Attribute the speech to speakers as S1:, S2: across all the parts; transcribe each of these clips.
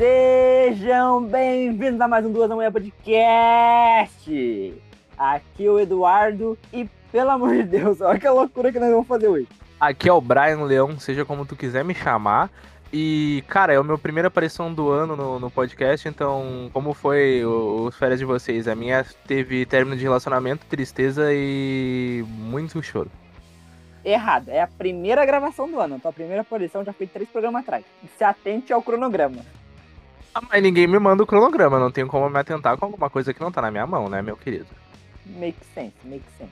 S1: Sejam bem-vindos a mais um Duas da Manhã Podcast. Aqui é o Eduardo e, pelo amor de Deus, olha que loucura que nós vamos fazer hoje.
S2: Aqui é o Brian Leão, seja como tu quiser me chamar. E, cara, é a minha primeira aparição do ano no, no podcast, então, como foi os férias de vocês? A minha teve término de relacionamento, tristeza e muito choro.
S1: Errado, é a primeira gravação do ano. Então a primeira aparição já foi três programas atrás. Se atente ao cronograma.
S2: Ah, mas ninguém me manda o cronograma, não tenho como me atentar com alguma coisa que não tá na minha mão, né, meu querido?
S1: Make sense, make sense.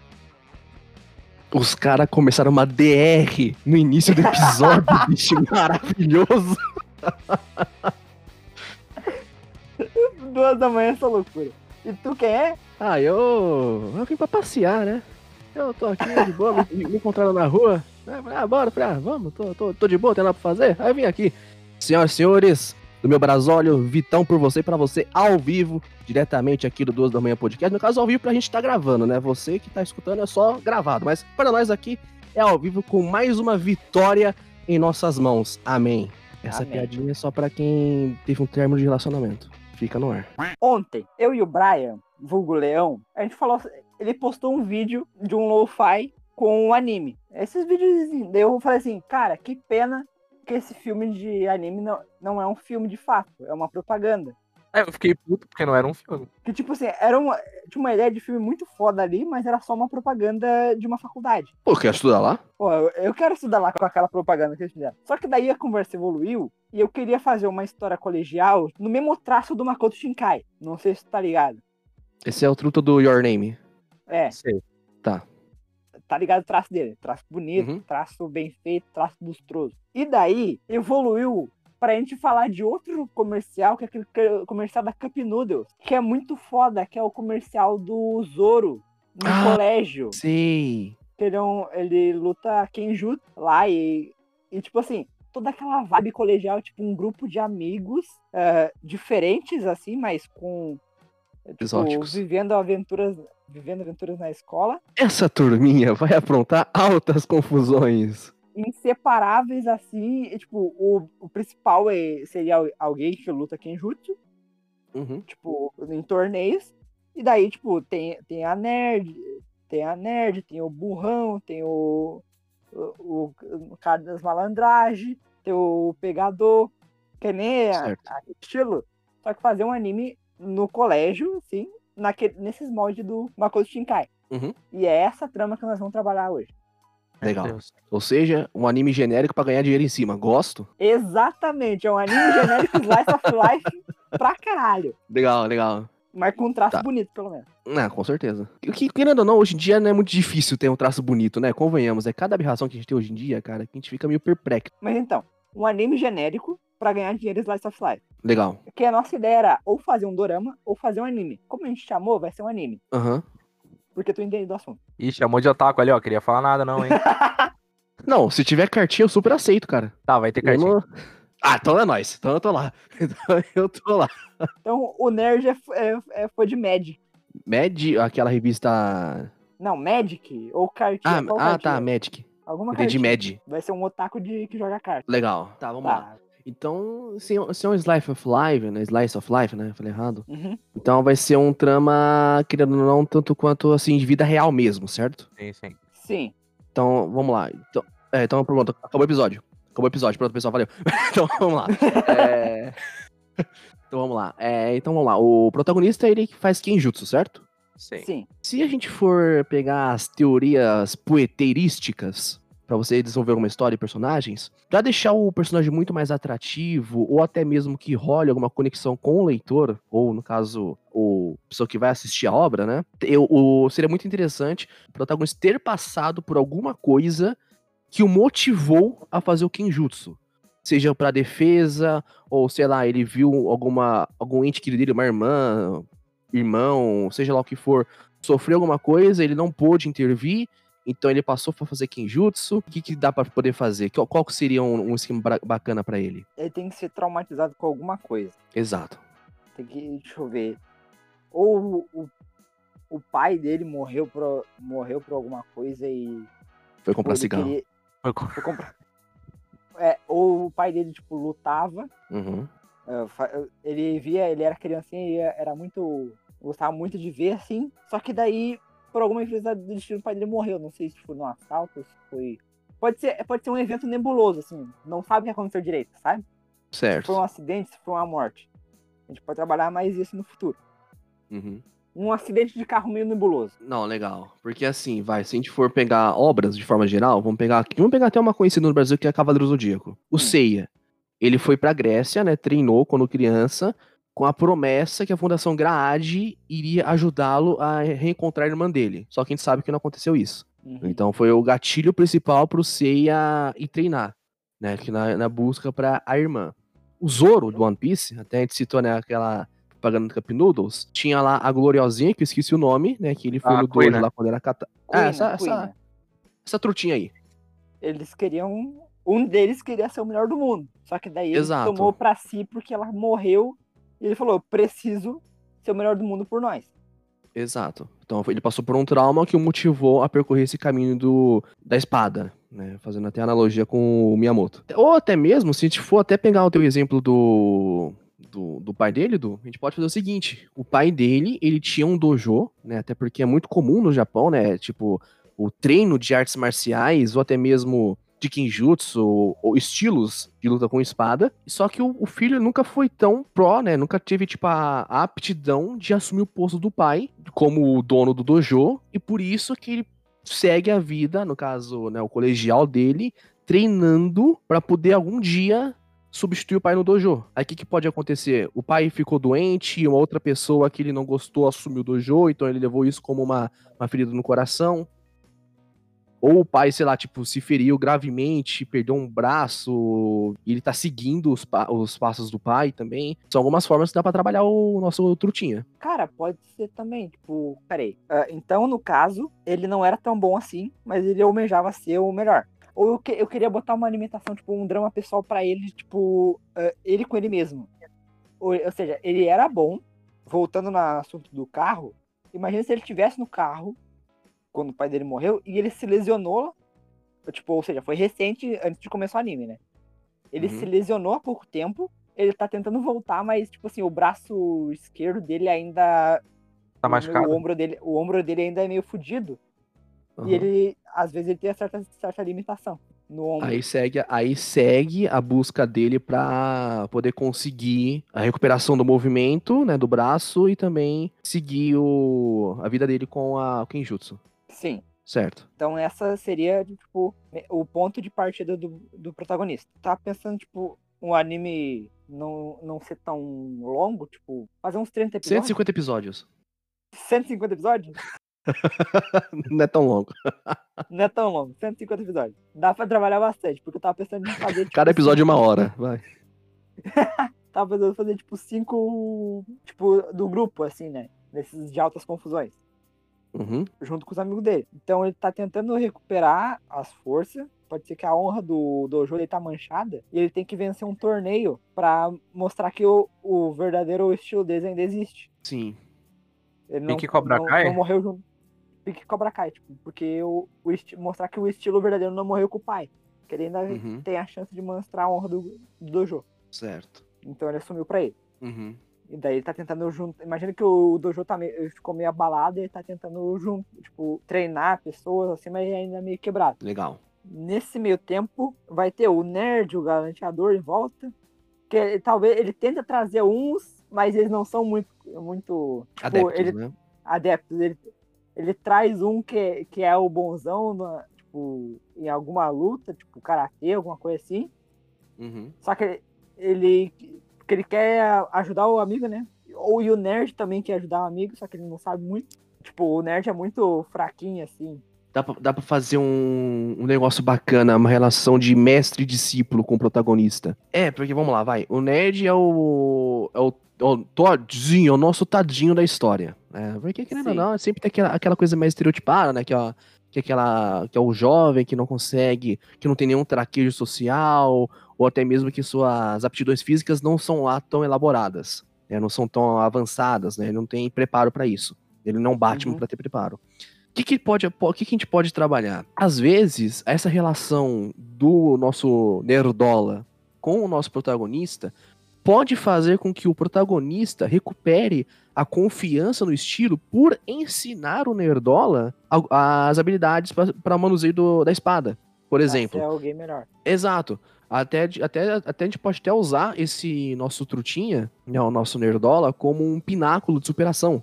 S3: Os caras começaram uma DR no início do episódio, bicho, maravilhoso.
S1: Duas da manhã essa loucura. E tu quem é?
S3: Ah, eu. Eu vim pra passear, né? Eu tô aqui de boa, me, me encontraram na rua. Eu falei, Ah, bora, falei, ah, vamos, tô, tô, tô de boa, tem nada pra fazer? Aí eu vim aqui. Senhoras e senhores, do meu brasólio, Vitão por você e pra você, ao vivo, diretamente aqui do Duas da Manhã Podcast. No caso, ao vivo pra gente tá gravando, né? Você que tá escutando é só gravado, mas para nós aqui é ao vivo com mais uma vitória em nossas mãos. Amém. Essa
S1: Amém.
S3: piadinha é só pra quem teve um término de relacionamento. Fica no ar.
S1: Ontem, eu e o Brian, vulgo Leão, a gente falou. Ele postou um vídeo de um lo-fi com um anime. Esses vídeos. Daí eu falei assim, cara, que pena que esse filme de anime não, não é um filme de fato, é uma propaganda.
S2: Aí eu fiquei puto porque não era um filme.
S1: Que, tipo assim, era uma, tinha uma ideia de filme muito foda ali, mas era só uma propaganda de uma faculdade.
S3: Pô, quer estudar lá?
S1: Pô, eu, eu quero estudar lá com aquela propaganda que eles fizeram. Só que daí a conversa evoluiu e eu queria fazer uma história colegial no mesmo traço do Makoto Shinkai. Não sei se tu tá ligado.
S3: Esse é o truto do Your Name.
S1: É,
S2: Sei.
S1: tá ligado o traço dele. Traço bonito,
S3: Uhum.
S1: traço bem feito, traço lustroso. E daí evoluiu pra gente falar de outro comercial, que é aquele co- comercial da Cup Noodles, que é muito foda, que é o comercial do Zoro no
S3: Ah.
S1: colégio. Que ele, é um- ele luta Kenjutsu lá e, e, tipo assim, toda aquela vibe colegial, tipo, um grupo de amigos eh, diferentes, assim, mas com. Eh, Tipo,
S3: Exóticos.
S1: vivendo aventuras. Vivendo aventuras na escola,
S3: Essa turminha vai aprontar altas confusões.
S1: inseparáveis, assim, e, tipo, o, o principal é, seria al- alguém que luta Kenjutsu,
S3: Uhum.
S1: tipo, em torneios, e daí, tipo, tem, tem a nerd, tem a nerd, tem o burrão, tem o, o, o cara das malandragens, tem o pegador, que nem a,
S3: Certo.
S1: a estilo, só que fazer um anime no colégio, assim, naquele, nesses moldes do Makoto Shinkai.
S3: Uhum.
S1: E é essa trama que nós vamos trabalhar hoje.
S3: Legal. Ou seja, um anime genérico pra ganhar dinheiro em cima. Gosto?
S1: Exatamente, é um anime genérico Slice of Life pra caralho.
S3: Legal, legal.
S1: Mas com um traço
S3: Tá.
S1: bonito, pelo menos.
S3: Ah, com certeza. O que, querendo ou não, hoje em dia não é muito difícil ter um traço bonito, né? Convenhamos. É cada aberração que a gente tem hoje em dia, cara, que a gente fica meio perplexo.
S1: Mas então, um anime genérico pra ganhar dinheiro Slice of Life.
S3: Legal.
S1: Porque a nossa ideia era ou fazer um dorama ou fazer um anime. Como a gente chamou, vai ser um anime.
S3: Aham.
S1: Porque tu entende do assunto.
S2: Ih, chamou de otaku ali, ó. Queria falar nada, não, hein?
S3: Não, se tiver cartinha, eu super aceito, cara.
S2: tá, vai ter cartinha.
S3: não- Ah, então é nóis. Então eu tô lá. Então eu tô lá.
S1: Então o nerd é, é, é fã de Magic.
S3: Mad, aquela revista.
S1: Não, Magic ou cartinha.
S3: Ah, ah
S1: cartinha?
S3: tá, Magic.
S1: Alguma
S3: Entendi,
S1: cartinha.
S3: Mad.
S1: Vai ser um otaku de, que joga carta.
S3: Legal. Tá, vamos lá. Então, se é um- se é um Slice of Life, né? Slice of Life, né? Falei errado.
S1: Uhum.
S3: Então vai ser um trama, querendo ou não, tanto quanto assim, de vida real mesmo, certo?
S2: Sim, sim.
S1: Sim.
S3: Então, vamos lá. Então, é, então pronto, acabou o episódio. Acabou o episódio, pronto, pessoal, valeu. então vamos lá. É, Então vamos lá. É, então vamos lá. O protagonista ele que faz Kenjutsu, certo?
S2: Sim.
S1: Sim.
S3: Se a gente for pegar as teorias poeteirísticas pra você desenvolver uma história e personagens, pra deixar o personagem muito mais atrativo ou até mesmo que role alguma conexão com o leitor, ou no caso, o pessoa que vai assistir a obra, né? Eu, o- seria muito interessante o protagonista ter passado por alguma coisa que o motivou a fazer o Kenjutsu. Seja pra defesa, ou sei lá, ele viu alguma algum ente querido dele, uma irmã, irmão, seja lá o que for, sofreu alguma coisa, ele não pôde intervir, então ele passou pra fazer Kenjutsu. O que, que dá pra poder fazer? Qual, qual seria um, um esquema bacana pra ele?
S1: Ele tem que ser traumatizado com alguma coisa.
S3: Exato.
S1: Tem que, deixa eu ver. Ou o, o pai dele morreu por, morreu por alguma coisa e.
S3: Foi comprar
S1: ele
S3: cigarro.
S1: queria-
S2: Foi com-
S1: foi comprar- É, ou o pai dele, tipo, lutava
S3: Uhum.
S1: Uh, fa- ele via, ele era criancinha e era muito. gostava muito de ver, assim. Só que daí, por alguma infelicidade do destino, o pai dele morreu. Não sei se foi num assalto, se foi. Pode ser, pode ser um evento nebuloso, assim. Não sabe o que aconteceu direito, sabe? Se foi
S3: Certo.
S1: um acidente, se foi uma morte. A gente pode trabalhar mais isso no futuro.
S3: Uhum.
S1: Um acidente de carro meio nebuloso.
S3: Não, legal. Porque assim, vai, se a gente for pegar obras de forma geral, vamos pegar aqui. Vamos pegar até uma conhecida no Brasil que é Cavaleiro Zodíaco. O
S1: Hum.
S3: Seiya. Ele foi pra Grécia, né? Treinou quando criança, com a promessa que a Fundação Graade iria ajudá-lo a reencontrar a irmã dele. Só que a gente sabe que não aconteceu isso.
S1: Uhum.
S3: Então foi o gatilho principal pro Seiya ir treinar, né? Que na, na busca pra a irmã. O Zoro do One Piece, até a gente citou, né, aquela propaganda do Cup Noodles, tinha lá a Gloriosinha, que eu esqueci o nome, né? Que ele foi
S2: Ah,
S3: no dojo lá quando era cata...
S1: Kuina,
S3: Ah, essa,
S1: Kuina.
S3: essa, essa trutinha aí.
S1: Eles queriam. Um deles queria ser o melhor do mundo. Só que daí ele
S3: Exato.
S1: tomou pra si porque ela morreu. E ele falou: preciso ser o melhor do mundo por nós.
S3: Exato. Então ele passou por um trauma que o motivou a percorrer esse caminho do, da espada, né? Fazendo até analogia com o Miyamoto. Ou até mesmo, se a gente for até pegar o teu exemplo do, do, do pai dele, do, a gente pode fazer o seguinte: o pai dele, ele tinha um dojo, né? Até porque é muito comum no Japão, né? Tipo, o treino de artes marciais, ou até mesmo de Kinjutsu, ou, ou estilos de luta com espada. Só que o, o filho nunca foi tão pró, né? Nunca teve, tipo, a, a aptidão de assumir o posto do pai como o dono do dojo. E por isso que ele segue a vida, no caso, né, o colegial dele, treinando pra poder algum dia substituir o pai no dojo. Aí o que, que pode acontecer? O pai ficou doente, uma outra pessoa que ele não gostou assumiu o dojo, então ele levou isso como uma, uma ferida no coração. Ou o pai, sei lá, tipo, se feriu gravemente, perdeu um braço, e ele tá seguindo os, pa- os passos do pai também. São algumas formas que dá pra trabalhar o nosso trutinha.
S1: Cara, pode ser também, tipo, peraí. Ah, então, no caso, ele não era tão bom assim, mas ele almejava ser o melhor. Ou eu, que- eu queria botar uma alimentação, tipo, um drama pessoal pra ele, tipo, ah, ele com ele mesmo. Ou, ou seja, ele era bom, voltando no assunto do carro, imagina se ele tivesse no carro, quando o pai dele morreu, e ele se lesionou, tipo, ou seja, foi recente, antes de começar o anime, né? Ele
S3: Uhum.
S1: se lesionou há pouco tempo, ele tá tentando voltar, mas, tipo assim, o braço esquerdo dele ainda
S2: Tá
S1: o-
S2: machucado?
S1: O ombro dele, o ombro dele ainda é meio fudido.
S3: Aham.
S1: E ele, às vezes, ele tem certa, certa limitação no ombro.
S3: Aí segue, aí segue a busca dele pra poder conseguir a recuperação do movimento, né, do braço e também seguir o, a vida dele com a o Kenjutsu,
S1: Sim.
S3: certo?
S1: Então essa seria, tipo, o ponto de partida do, do protagonista. Tava pensando, tipo, um anime não, não ser tão longo, tipo, fazer uns 30 episódios.
S3: 150 episódios.
S1: 150 episódios?
S3: Não é tão longo.
S1: Não é tão longo, 150 episódios. Dá pra trabalhar bastante, porque eu tava pensando em fazer, tipo,
S3: Cada episódio é uma hora, vai.
S1: tava pensando em fazer, tipo, cinco, tipo, do grupo, assim, né? Nesses de altas confusões.
S3: Uhum.
S1: junto com os amigos dele. Então ele tá tentando recuperar as forças. Pode ser que a honra do dojo dele tá manchada. E ele tem que vencer um torneio pra mostrar que o, o verdadeiro estilo dele ainda existe.
S3: Sim.
S1: Ele
S2: Pique Cobra
S1: não,
S2: Kai?
S1: não morreu junto. Pique Cobra Kai, tipo, porque o, o mostrar que o estilo verdadeiro não morreu com o pai. Que ele ainda
S3: Uhum.
S1: tem a chance de mostrar a honra do, do dojo.
S3: Certo.
S1: Então ele assumiu pra ele.
S3: Uhum.
S1: E daí ele tá tentando junto. Imagina que o dojo tá meio, ele ficou meio abalado e ele tá tentando junto, tipo, treinar pessoas assim, mas ainda meio quebrado.
S3: Legal.
S1: Nesse meio tempo, vai ter o nerd, o galanteador em volta. Que ele- talvez ele tenta trazer uns, mas eles não são muito. muito tipo,
S3: Adeptos,
S1: ele,
S3: né?
S1: adeptos. Ele, ele traz um que, que é o bonzão na- tipo, em alguma luta, tipo karatê, alguma coisa assim.
S3: Uhum.
S1: Só que ele, que ele quer ajudar o amigo, né? Ou e o nerd também quer ajudar o amigo, só que ele não sabe muito. Tipo, o nerd é muito fraquinho, assim.
S3: Dá pra, dá pra fazer um, um negócio bacana, uma relação de mestre e discípulo com o protagonista. É, porque vamos lá, vai. O nerd é o. É o, é o Todzinho, é o nosso tadinho da história. né? porque, querendo ou não, sempre tem aquela, aquela coisa mais estereotipada, né? Que, ó, que, é aquela, que é o jovem que não consegue, que não tem nenhum traquejo social, ou até mesmo que suas aptidões físicas não são lá tão elaboradas, né? não são tão avançadas, né? Ele não tem preparo pra isso. Ele não bate
S1: Uhum.
S3: pra ter preparo. O que, que, pode, o que, que a gente pode trabalhar? Às vezes, essa relação do nosso nerdola com o nosso protagonista pode fazer com que o protagonista recupere a confiança no estilo por ensinar o Nerdola as habilidades para manuseio do- da espada, por exemplo.
S1: Ser alguém melhor.
S3: Exato. Até, até, até a gente pode até usar esse nosso trutinha, né, o nosso Nerdola, como um pináculo de superação.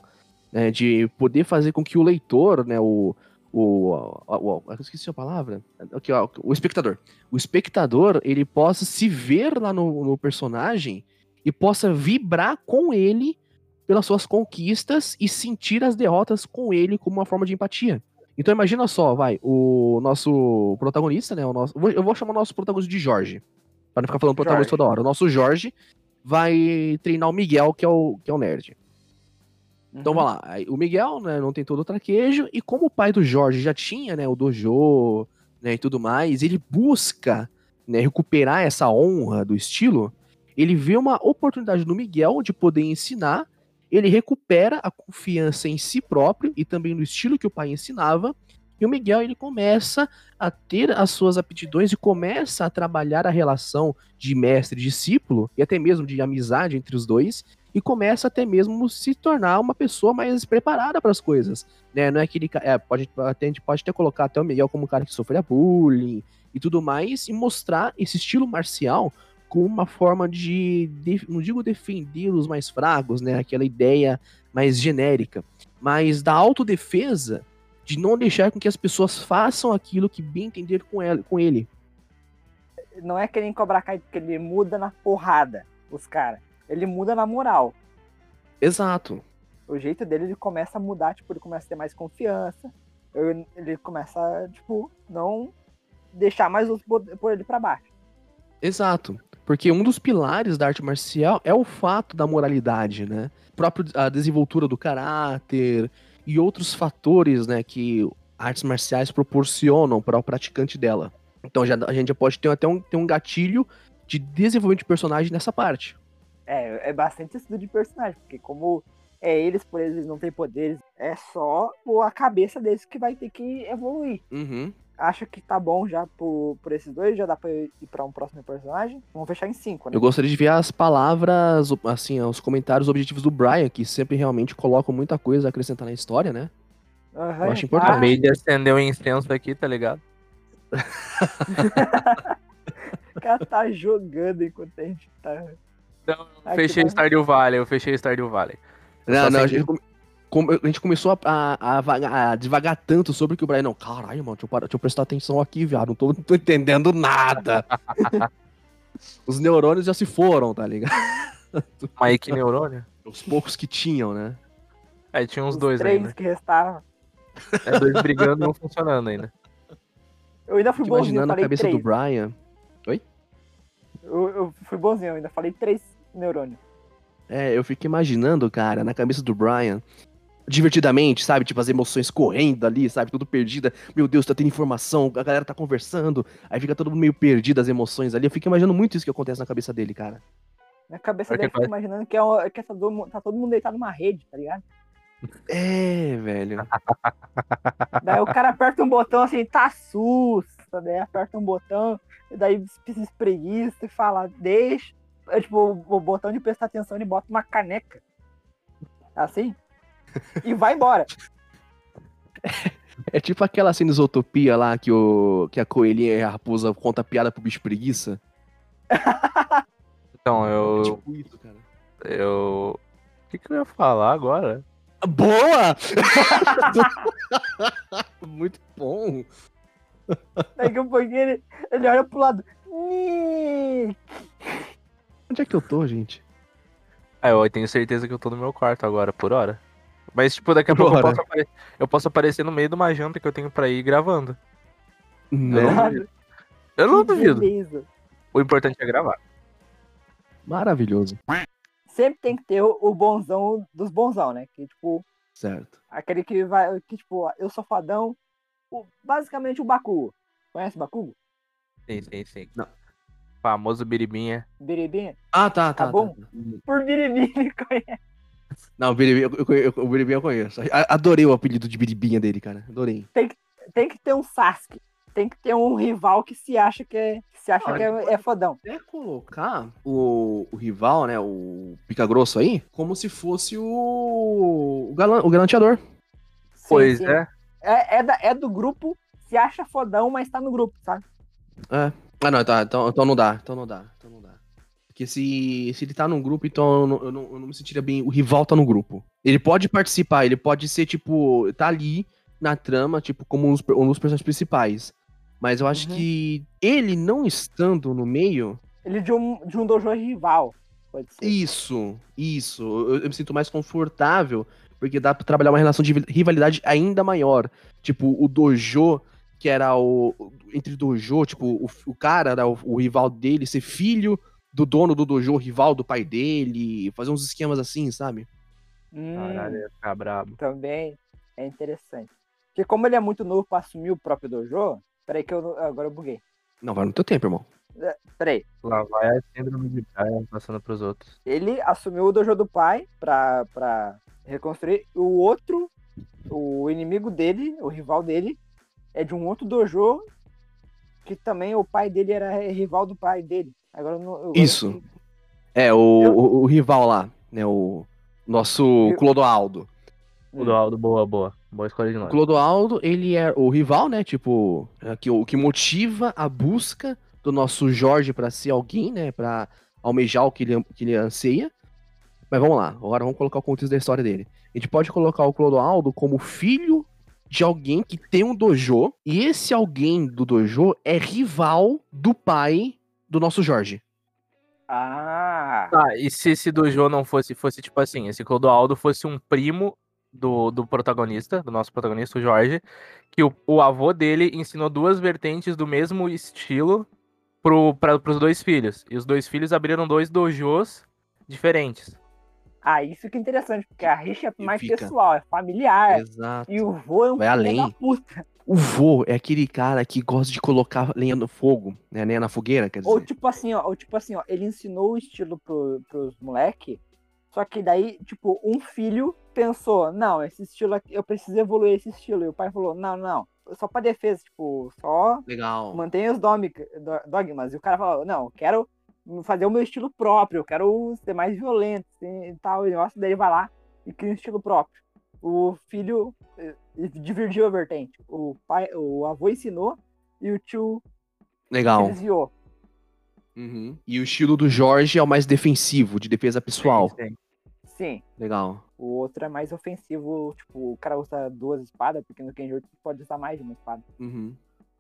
S3: né, de poder fazer com que o leitor, né, o. O, o, o- esqueci a palavra. Aqui, ó, o espectador. O espectador, ele possa se ver lá no, no personagem e possa vibrar com ele pelas suas conquistas e sentir as derrotas com ele como uma forma de empatia. Então imagina só, vai, o nosso protagonista, né? O nosso, eu vou- chamar o nosso protagonista de Jorge. Pra não ficar falando protagonista
S1: Jorge.
S3: toda hora. O nosso Jorge vai treinar o Miguel, que é o, que é o nerd. Então
S1: Uhum.
S3: vai lá. O Miguel, né, não tem todo o traquejo, e como o pai do Jorge já tinha, né, o dojo, né, e tudo mais, ele busca, né, recuperar essa honra do estilo, ele vê uma oportunidade no Miguel de poder ensinar, ele recupera a confiança em si próprio e também no estilo que o pai ensinava, e o Miguel ele começa a ter as suas aptidões e começa a trabalhar a relação de mestre e discípulo e até mesmo de amizade entre os dois e começa até mesmo se tornar uma pessoa mais preparada para as coisas, né? Não é aquele é, pode até a gente pode até colocar até o Miguel como um cara que sofria bullying e tudo mais e mostrar esse estilo marcial como uma forma de, de- não digo defender os mais fracos, né? Aquela ideia mais genérica, mas da autodefesa de não deixar com que as pessoas façam aquilo que bem entender com, ela, com ele.
S1: Não é que nem Cobra Kai, porque ele muda na porrada, os caras. Ele muda na moral.
S3: Exato.
S1: O jeito dele, ele começa a mudar, tipo, ele começa a ter mais confiança. Ele começa, tipo, não deixar mais os por por ele pra baixo.
S3: Exato. Porque um dos pilares da arte marcial é o fato da moralidade, né? Próprio a desenvoltura do caráter e outros fatores, né, que artes marciais proporcionam para o praticante dela. Então já, a gente já pode ter até um, ter um gatilho de desenvolvimento de personagem nessa parte.
S1: É, é bastante estudo de personagem, porque como é eles, por eles não têm poderes, é só a cabeça deles que vai ter que evoluir.
S3: Uhum.
S1: Acho que tá bom já por, por esses dois, já dá pra ir pra um próximo personagem. Vamos fechar em cinco, né?
S3: Eu gostaria de ver as palavras, assim, os comentários objetivos do Brian, que sempre realmente colocam muita coisa a acrescentar na história, né?
S1: Aham,
S3: eu acho importante.
S1: tá.
S2: Acabei de acender o incenso aqui, tá ligado?
S1: O cara tá jogando enquanto a gente tá.
S2: Não, fechei
S1: vai-
S2: Stardew Valley, eu fechei Stardew Valley. Eu
S3: Não, não, a gente, a gente começou a, a, a a devagar tanto sobre que o Brian, não, caralho, mano, deixa eu, parar- deixa eu prestar atenção aqui, viado, não tô, não tô entendendo nada. Os neurônios já se foram, tá ligado?
S2: Mike Neurônio.
S3: Os poucos que tinham, né?
S2: Aí tinha uns
S1: os
S2: dois
S1: três
S2: ainda.
S1: que restavam.
S2: É dois brigando e um funcionando ainda.
S1: Eu ainda fui bonzinho, eu
S3: imaginando a cabeça
S1: três.
S3: do Brian.
S1: Eu, eu fui bonzinho, eu ainda falei três neurônios.
S3: É, eu fico imaginando, cara, na cabeça do Brian, divertidamente, sabe? Tipo, as emoções correndo ali, sabe? Tudo perdida. Meu Deus, tá tendo informação, a galera tá conversando, aí fica todo mundo meio perdido as emoções ali. Eu fico imaginando muito isso que acontece na cabeça dele, cara.
S1: Na cabeça dele,
S2: que
S1: eu fico imaginando que, é uma- que tá, todo, mundo- tá todo mundo deitado numa rede, tá ligado?
S3: É, velho.
S1: Daí o cara aperta um botão assim, tá susto, daí aperta um botão, e daí se espreguiça e fala, deixa. É tipo, o, o botão de prestar atenção, ele bota uma caneca. Assim. E vai embora.
S3: É tipo aquela cena de Zootopia lá que, o, que a coelhinha e a raposa conta piada pro bicho preguiça.
S2: Então,
S3: É
S2: eu.
S3: tipo isso, cara.
S2: Eu. O que, que eu ia falar agora?
S3: Boa! Muito bom.
S1: Daqui a pouquinho ele, ele olha pro lado.
S3: Onde é que eu tô, gente?
S2: Ah, eu tenho certeza que eu tô no meu quarto agora, por hora. Mas, tipo, daqui a pouco eu
S3: Por
S2: posso, apare- eu posso aparecer no meio de uma janta que eu tenho pra ir gravando.
S3: Né?
S2: Eu não
S1: que
S2: duvido.
S1: beleza.
S2: O importante é gravar.
S3: Maravilhoso.
S1: Sempre tem que ter o, bonzão dos bonzão, né? Que, tipo,
S3: Certo.
S1: aquele que vai. Que, tipo, eu sou fadão. O- basicamente o Bakugo. Conhece o Bakugo?
S2: Sim, sim, sim.
S3: Não.
S2: Famoso biribinha.
S1: Biribinha?
S3: Ah, tá, tá.
S1: Tá bom? Por Biribinha ele conhece.
S3: Não, o Biribinha eu, eu, eu, o Biribinha eu conheço. A- Adorei o apelido de Biribinha dele, cara. Adorei.
S1: Tem que ter um Sasuke. tem que ter um rival que se acha que é, que se acha
S3: Ah,
S1: que é, é fodão.
S3: até colocar o, o rival, né, o pica grosso aí, como se fosse o, o, galan- o galanteador.
S1: Sim,
S2: Pois
S1: sim.
S2: é.
S1: É, é, da- é do grupo, se acha fodão, mas tá no grupo, sabe?
S3: É. Ah, não, tá, então, então não dá, então não dá, então não dá. Porque se, se ele tá num grupo, então eu não, eu, não, eu não me sentiria bem. O rival tá no grupo. Ele pode participar, ele pode ser, tipo, tá ali na trama, tipo, como um dos, um dos personagens principais. Mas eu acho
S1: Uhum.
S3: que ele não estando no meio,
S1: Ele de um, de um dojo rival, pode ser.
S3: Isso, isso. Eu, eu me sinto mais confortável, porque dá pra trabalhar uma relação de rivalidade ainda maior. Tipo, o Dojo, que era o. Entre Dojo, tipo, o, o cara era o, o rival dele, ser filho do dono do Dojo, rival do pai dele, fazer uns esquemas assim, sabe?
S1: Hum,
S2: Caralho, ia ficar brabo.
S1: também é interessante. Porque como ele é muito novo pra assumir o próprio dojo, peraí que eu agora eu buguei.
S3: Não, vai no teu tempo, irmão.
S1: Peraí.
S2: Lá vai a síndrome de Brian passando pros outros.
S1: Ele assumiu o dojo do pai pra, pra reconstruir. O outro, o inimigo dele, o rival dele, é de um outro dojo que também o pai dele era rival do pai dele. Agora eu não. agora
S3: Isso.
S1: eu-
S3: É, o,
S1: Eu-
S3: o, o rival lá, né? O nosso
S1: Eu-
S3: Clodoaldo.
S2: O do Aldo, boa, boa. Boa escolha de nome.
S3: Clodoaldo, ele é o rival, né? Tipo, é que, o que motiva a busca do nosso Jorge pra ser alguém, né? Pra almejar o que ele, que ele anseia. Mas vamos lá, agora vamos colocar o contexto da história dele. A gente pode colocar o Clodoaldo como filho de alguém que tem um dojo, e esse alguém do dojo é rival do pai do nosso Jorge.
S1: Ah!
S2: Tá, e se esse dojo não fosse, fosse tipo assim, esse Clodoaldo fosse um primo do, do protagonista, do nosso protagonista, o Jorge, que o, o avô dele ensinou duas vertentes do mesmo estilo pro, pra, pros dois filhos. E os dois filhos abriram dois dojos diferentes.
S1: Ah, isso que é interessante, porque a rixa é mais
S3: Fica.
S1: pessoal, é familiar.
S3: Exato.
S1: E o vô é um
S3: Vai além.
S1: da puta.
S3: O vô é aquele cara que gosta de colocar lenha no fogo, né? Lenha na fogueira, quer dizer.
S1: Ou tipo assim, ó, ou tipo assim, ó, ele ensinou o estilo pro, pros moleque, só que daí, tipo, um filho pensou, não, esse estilo aqui, eu preciso evoluir esse estilo. E o pai falou, não, não, só pra defesa, tipo, só
S3: Legal.
S1: mantenha os dogmas. E o cara falou, não, eu quero fazer o meu estilo próprio, eu quero ser mais violento assim, e tal. E o negócio daí vai lá e cria um estilo próprio. O filho eh, dividiu a vertente. O pai, o avô ensinou e o tio
S3: Legal.
S1: desviou.
S3: Uhum. E o estilo do Jorge é o mais defensivo, de defesa pessoal.
S2: Sim, sim.
S1: Sim.
S3: Legal.
S1: O outro é mais ofensivo, tipo, o cara usa duas espadas, porque no Kenjutsu pode usar mais de uma espada.
S3: Uhum.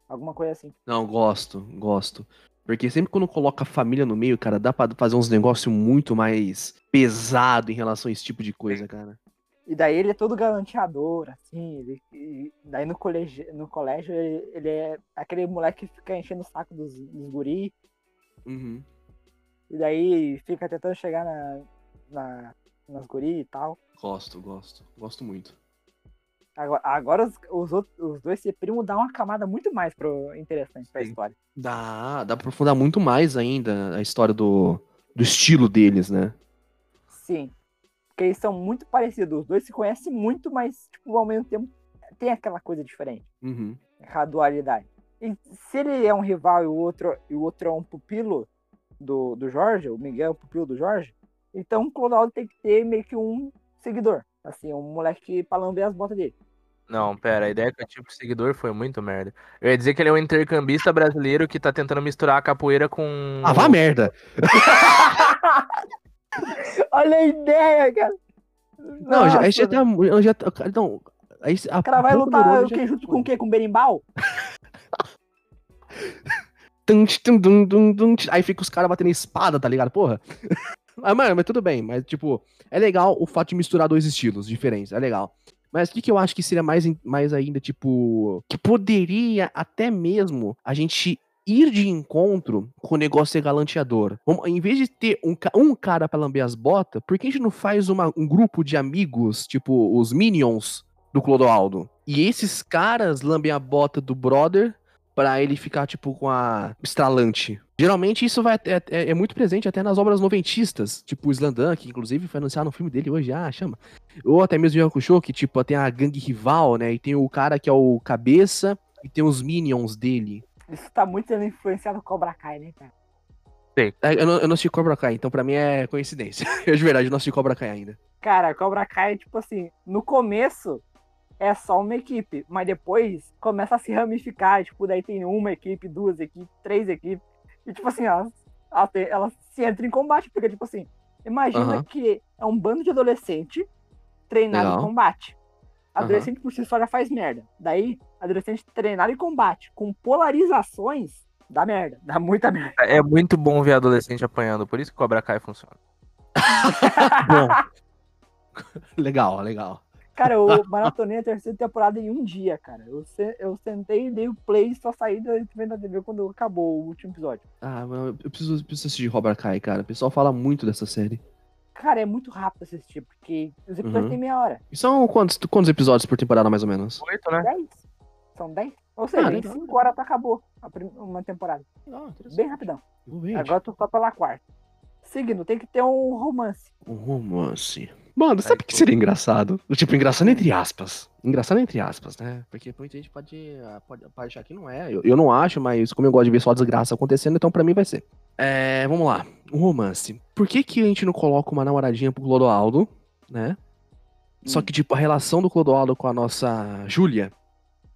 S1: Alguma coisa assim.
S3: Não, gosto, gosto. Porque sempre quando coloca a família no meio, cara, dá pra fazer uns negócios muito mais pesado em relação a esse tipo de coisa, cara.
S1: E daí ele é todo galanteador, assim, ele, e daí no colégio, no colégio ele, ele é aquele moleque que fica enchendo o saco dos, dos guri,
S3: Uhum.
S1: e daí fica tentando chegar na, na, nas guri e tal.
S3: Gosto, gosto. Gosto muito.
S1: Agora, agora os, os, outros, os dois ser primo dá uma camada muito mais pro, interessante pra
S2: Sim.
S1: história.
S3: Dá, dá pra aprofundar muito mais ainda a história do, do estilo deles, né?
S1: Sim. Porque eles são muito parecidos. Os dois se conhecem muito, mas, tipo, ao mesmo tempo tem aquela coisa diferente.
S3: Uhum.
S1: A dualidade. E se ele é um rival e o outro, e o outro é um pupilo do, do Jorge, o Miguel é o pupilo do Jorge, então o Clodoaldo tem que ter meio que um seguidor. Assim, um moleque pra lamber as botas dele.
S2: Não, pera, a ideia que eu tive pro seguidor foi muito merda. Eu ia dizer que ele é um intercambista brasileiro que tá tentando misturar a capoeira com.
S3: Ah, vá merda!
S1: Olha a ideia, cara!
S3: Não, já, aí já tá. Já tá cara, não, aí, a
S1: O cara vai lutar o
S3: já-
S1: que junto com o quê? Com berimbau?
S3: Aí fica os caras batendo espada, tá ligado? Porra. Ah, mano, mas tudo bem. Mas, tipo, é legal o fato de misturar dois estilos diferentes. É legal. Mas o que, que eu acho que seria mais, mais ainda, tipo. Que poderia até mesmo a gente ir de encontro com o negócio galanteador. Em vez de ter um, um cara pra lamber as botas, por que a gente não faz uma- um grupo de amigos, tipo os Minions do Clodoaldo? E esses caras lambem a bota do brother pra ele ficar, tipo, com a estralante. Geralmente isso vai até- é, é muito presente até nas obras noventistas, tipo o Slandan, que inclusive foi anunciado no filme dele hoje, ah, chama. Ou até mesmo o Yakusho, que tipo, tem a gangue rival, né, e tem o cara que é o cabeça, e tem os minions dele.
S1: Isso tá muito sendo influenciado com Cobra Kai, né, cara?
S3: É, Eu não, eu não assisti Cobra Kai, então pra mim é coincidência. Eu de verdade não assisti Cobra Kai ainda.
S1: Cara, Cobra Kai, tipo assim, no começo é só uma equipe, mas depois começa a se ramificar, tipo, daí tem uma equipe, duas equipes, três equipes, e tipo assim, elas, elas, se entram em combate, porque tipo assim, imagina
S3: Aham.
S1: que é um bando de adolescente treinado
S3: Legal.
S1: em combate. Adolescente por si só já faz merda. Daí, adolescente treinado em combate, com polarizações, dá merda, dá muita merda.
S2: É muito bom ver adolescente apanhando, por isso que Cobra Kai funciona.
S3: Bom. legal, legal.
S1: Cara, eu maratonei a terceira temporada em um dia, cara. Eu, se- eu sentei, dei o play e só saí da vendo a TV quando acabou o último episódio.
S3: Ah, mano, eu preciso, preciso assistir Cobra Kai, cara. O pessoal fala muito dessa série.
S1: Cara, é muito rápido assistir, porque os episódios
S3: Uhum.
S1: têm meia hora.
S3: E são quantos, quantos episódios por temporada, mais ou menos?
S2: Oito, né?
S1: Dez? São dez? Ou seja,
S3: Ah,
S1: em cinco horas tá acabou a prim- uma temporada.
S3: Ah,
S1: Bem rapidão. Agora eu tô só pela quarta. Seguindo, tem que ter um romance.
S3: Um romance. Mano, sabe o que seria engraçado? Tipo, engraçado entre aspas. Engraçado entre aspas, né? Porque muita gente pode, ah, pode, pode achar que não é. Eu, eu não acho, mas como eu gosto de ver só desgraça acontecendo, então pra mim vai ser. É, vamos lá. Um romance. Por que, que a gente não coloca uma namoradinha pro Clodoaldo, né? Só
S1: Hum.
S3: que, tipo, a relação do Clodoaldo com a nossa Júlia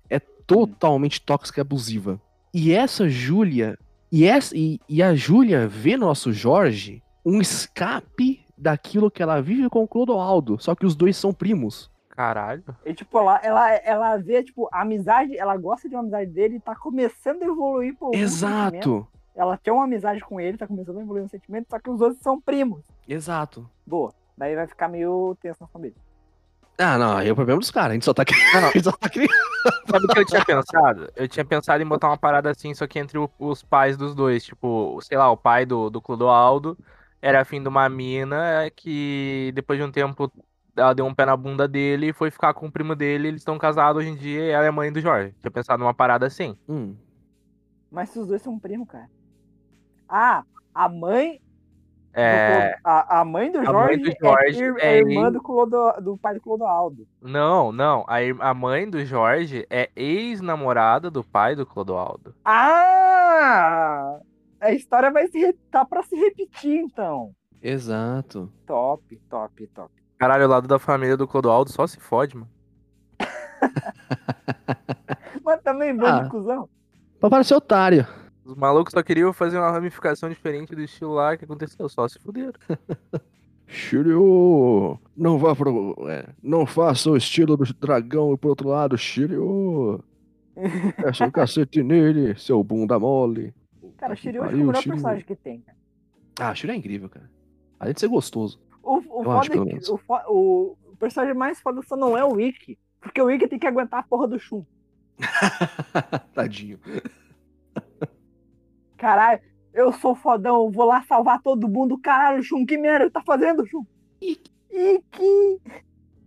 S3: é totalmente tóxica e abusiva. E essa Júlia. E, essa, e, e a Júlia vê no nosso Jorge um escape daquilo que ela vive com o Clodoaldo. Só que os dois são primos.
S2: Caralho.
S1: E tipo, ela, ela, ela vê, tipo, a amizade, ela gosta de uma amizade dele e tá começando a evoluir sentimento.
S3: Exato.
S1: Ela tem uma amizade com ele, tá começando a evoluir um sentimento, só que os outros são primos.
S3: Exato.
S1: Boa. Daí vai ficar meio tenso na família.
S3: Ah, não, aí é o problema dos caras. A gente só tá, cri-
S2: Não, não.
S3: a gente só tá criando.
S2: Sabe o que eu tinha pensado? Eu tinha pensado em botar uma parada assim, só que entre o- os pais dos dois. Tipo, sei lá, o pai do, do Clodoaldo era afim de uma mina que depois de um tempo ela deu um pé na bunda dele e foi ficar com o primo dele. Eles estão casados hoje em dia e ela é mãe do Jorge. Tinha pensado numa parada assim.
S3: Hum.
S1: Mas se os dois são primos, cara. Ah, a mãe.
S2: É.
S1: A, a mãe do
S2: A
S1: Jorge,
S2: mãe do Jorge
S1: é, ir-
S2: é
S1: é irmã
S2: ex-
S1: do, Clodo, do pai do Clodoaldo.
S2: Não, não. A, ir- a mãe do Jorge é ex-namorada do pai do Clodoaldo.
S1: Ah! A história vai se re- tá pra se repetir, então.
S3: Exato.
S1: Top, top, top.
S2: Caralho, o lado da família do Clodoaldo só se fode, mano.
S1: Mas também, bando
S3: Ah.
S1: de cuzão.
S3: Pra parecer otário.
S2: Os malucos só queriam fazer uma ramificação diferente do estilo lá que aconteceu, só se fuderam.
S3: Shiryu! Não vá pro. é, não faça o estilo do dragão e pro outro lado, Shiryu! Peça um cacete nele, seu bunda mole.
S1: Cara, Shiryu acho que é o melhor
S3: Shiryu.
S1: personagem que tem, cara.
S3: Ah, Shiryu é incrível, cara. Além de ser gostoso.
S1: O, o,
S3: Eu acho,
S1: foda é que- o, fo- o- personagem mais foda só não é o Ikki. Porque o Ikki tem que aguentar a porra do Shun.
S3: Tadinho.
S1: Caralho, eu sou fodão, eu vou lá salvar todo mundo. Caralho, Shun, que merda tá fazendo, Shun?
S3: Ikki.
S1: Ikki.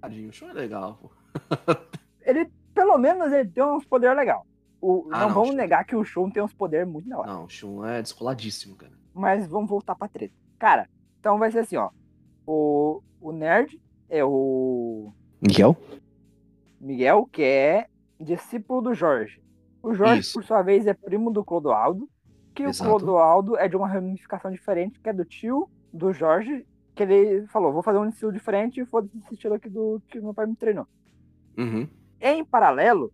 S3: Tadinho, o show é legal, pô.
S1: Ele, pelo menos, ele tem uns poderes legais. O,
S3: Ah,
S1: não,
S3: não,
S1: vamos
S3: Shun.
S1: negar que o Shun tem uns poderes muito da hora.
S3: Não, o Shun é descoladíssimo, cara.
S1: Mas vamos voltar pra treta. Cara, então vai ser assim, ó. O, o nerd é o
S3: Miguel?
S1: Miguel, que é discípulo do Jorge. O Jorge,
S3: Isso.
S1: por sua vez, é primo do Clodoaldo. Que
S3: Exato.
S1: o Clodoaldo é de uma ramificação diferente, que é do tio do Jorge, que ele falou, vou fazer um estilo diferente e foda-se esse estilo aqui do que meu pai me treinou.
S3: Uhum.
S1: Em paralelo,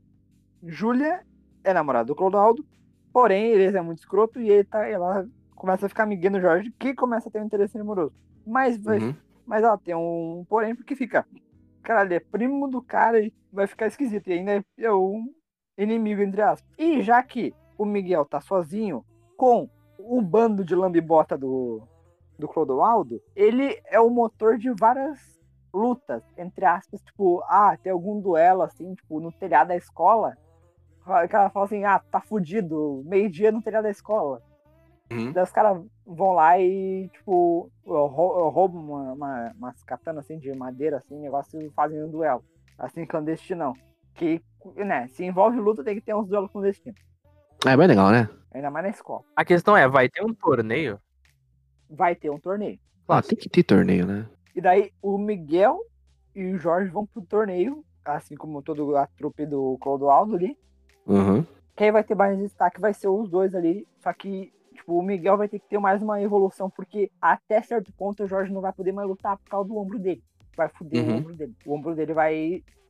S1: Júlia é namorada do Clodoaldo, porém ele é muito escroto e ele tá, ela começa a ficar amiguinha do Jorge, que começa a ter um interesse amoroso. Mas,
S3: Uhum.
S1: mas ela tem um porém porque fica, cara, ele é primo do cara e vai ficar esquisito, e ainda é- é um inimigo, entre aspas. E já que o Miguel tá sozinho com o bando de lambibota do, do Clodoaldo, ele é o motor de várias lutas, entre aspas, tipo, ah, tem algum duelo assim, tipo, no telhado da escola. Que ela fala assim, ah, tá fudido, meio-dia no telhado da escola.
S3: Uhum.
S1: Daí os caras vão lá e, tipo, rou- roubam uma, uma, umas katanas assim de madeira, assim, negócio e fazem um duelo. Assim, clandestinão. Que, né, se envolve luta, tem que ter uns duelos clandestinos.
S3: É bem legal, né?
S1: Ainda mais na escola.
S2: A questão é, vai ter um torneio?
S1: Vai ter um torneio.
S3: Ah, tem que ter torneio, né?
S1: E daí o Miguel e o Jorge vão pro torneio, assim como toda a trupe do Clodoaldo ali.
S3: Uhum.
S1: Quem vai ter mais destaque vai ser os dois ali. Só que, tipo, o Miguel vai ter que ter mais uma evolução, porque até certo ponto o Jorge não vai poder mais lutar por causa do ombro dele. Vai foder
S3: Uhum.
S1: o ombro dele. O ombro dele vai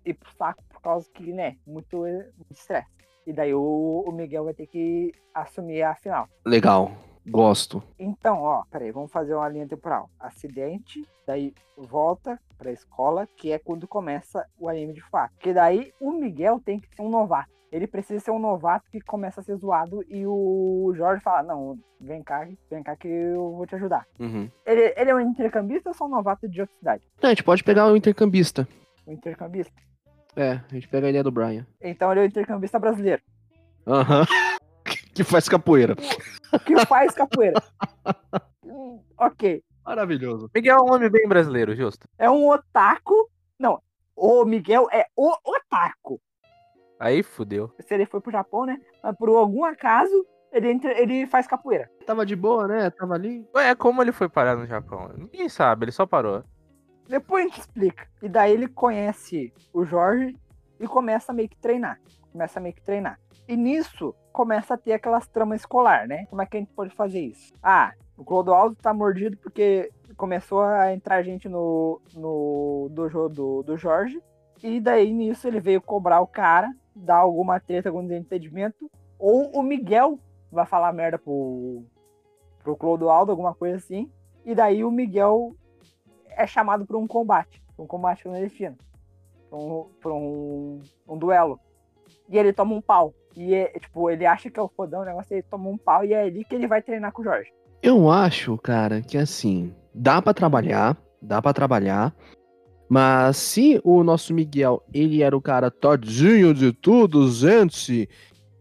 S1: ir pro saco por causa que, né, muito estresse. E daí o, o Miguel vai ter que assumir a final.
S3: Legal. Gosto.
S1: Então, ó, peraí, vamos fazer uma linha temporal. Acidente, daí volta pra escola, que é quando começa o anime de fato. Porque daí o Miguel tem que ser um novato. Ele precisa ser um novato que começa a ser zoado e o Jorge fala: Não, vem cá, vem cá que eu vou te ajudar.
S3: Uhum.
S1: Ele, ele é um intercambista ou só um novato de outra cidade?
S3: Não, a gente pode pegar o intercambista.
S1: Um intercambista.
S3: É, a gente pega a ideia do Brian.
S1: Então ele é o intercambista brasileiro.
S3: Aham. que faz capoeira.
S1: Que faz capoeira. Hum, ok.
S3: Maravilhoso.
S2: Miguel é um homem bem brasileiro, justo.
S1: É um otaku. Não, o Miguel é o otaku.
S2: Aí fudeu.
S1: se ele foi pro Japão, né? Mas por algum acaso, ele, entra, ele faz capoeira.
S3: Tava de boa, né? Tava ali.
S2: Ué, como ele foi parar no Japão? Ninguém sabe, ele só parou.
S1: Depois a gente explica. E daí ele conhece o Jorge e começa a meio que treinar. Começa a meio que treinar. E nisso, começa a ter aquelas tramas escolar, né? Como é que a gente pode fazer isso? Ah, o Clodoaldo tá mordido porque começou a entrar gente no, no dojo do, do Jorge. E daí nisso ele veio cobrar o cara, dar alguma treta, algum desentendimento. Ou o Miguel vai falar merda pro, pro Clodoaldo, alguma coisa assim. E daí o Miguel é chamado para um combate. Um combate clandestino. Pra um, pra um, um duelo. E ele toma um pau. E é, tipo, ele acha que é o fodão, o negócio ele toma um pau e é ali que ele vai treinar com o Jorge.
S3: Eu acho, cara, que assim, dá pra trabalhar, dá pra trabalhar, mas se o nosso Miguel, ele era o cara todinho de tudo, gente,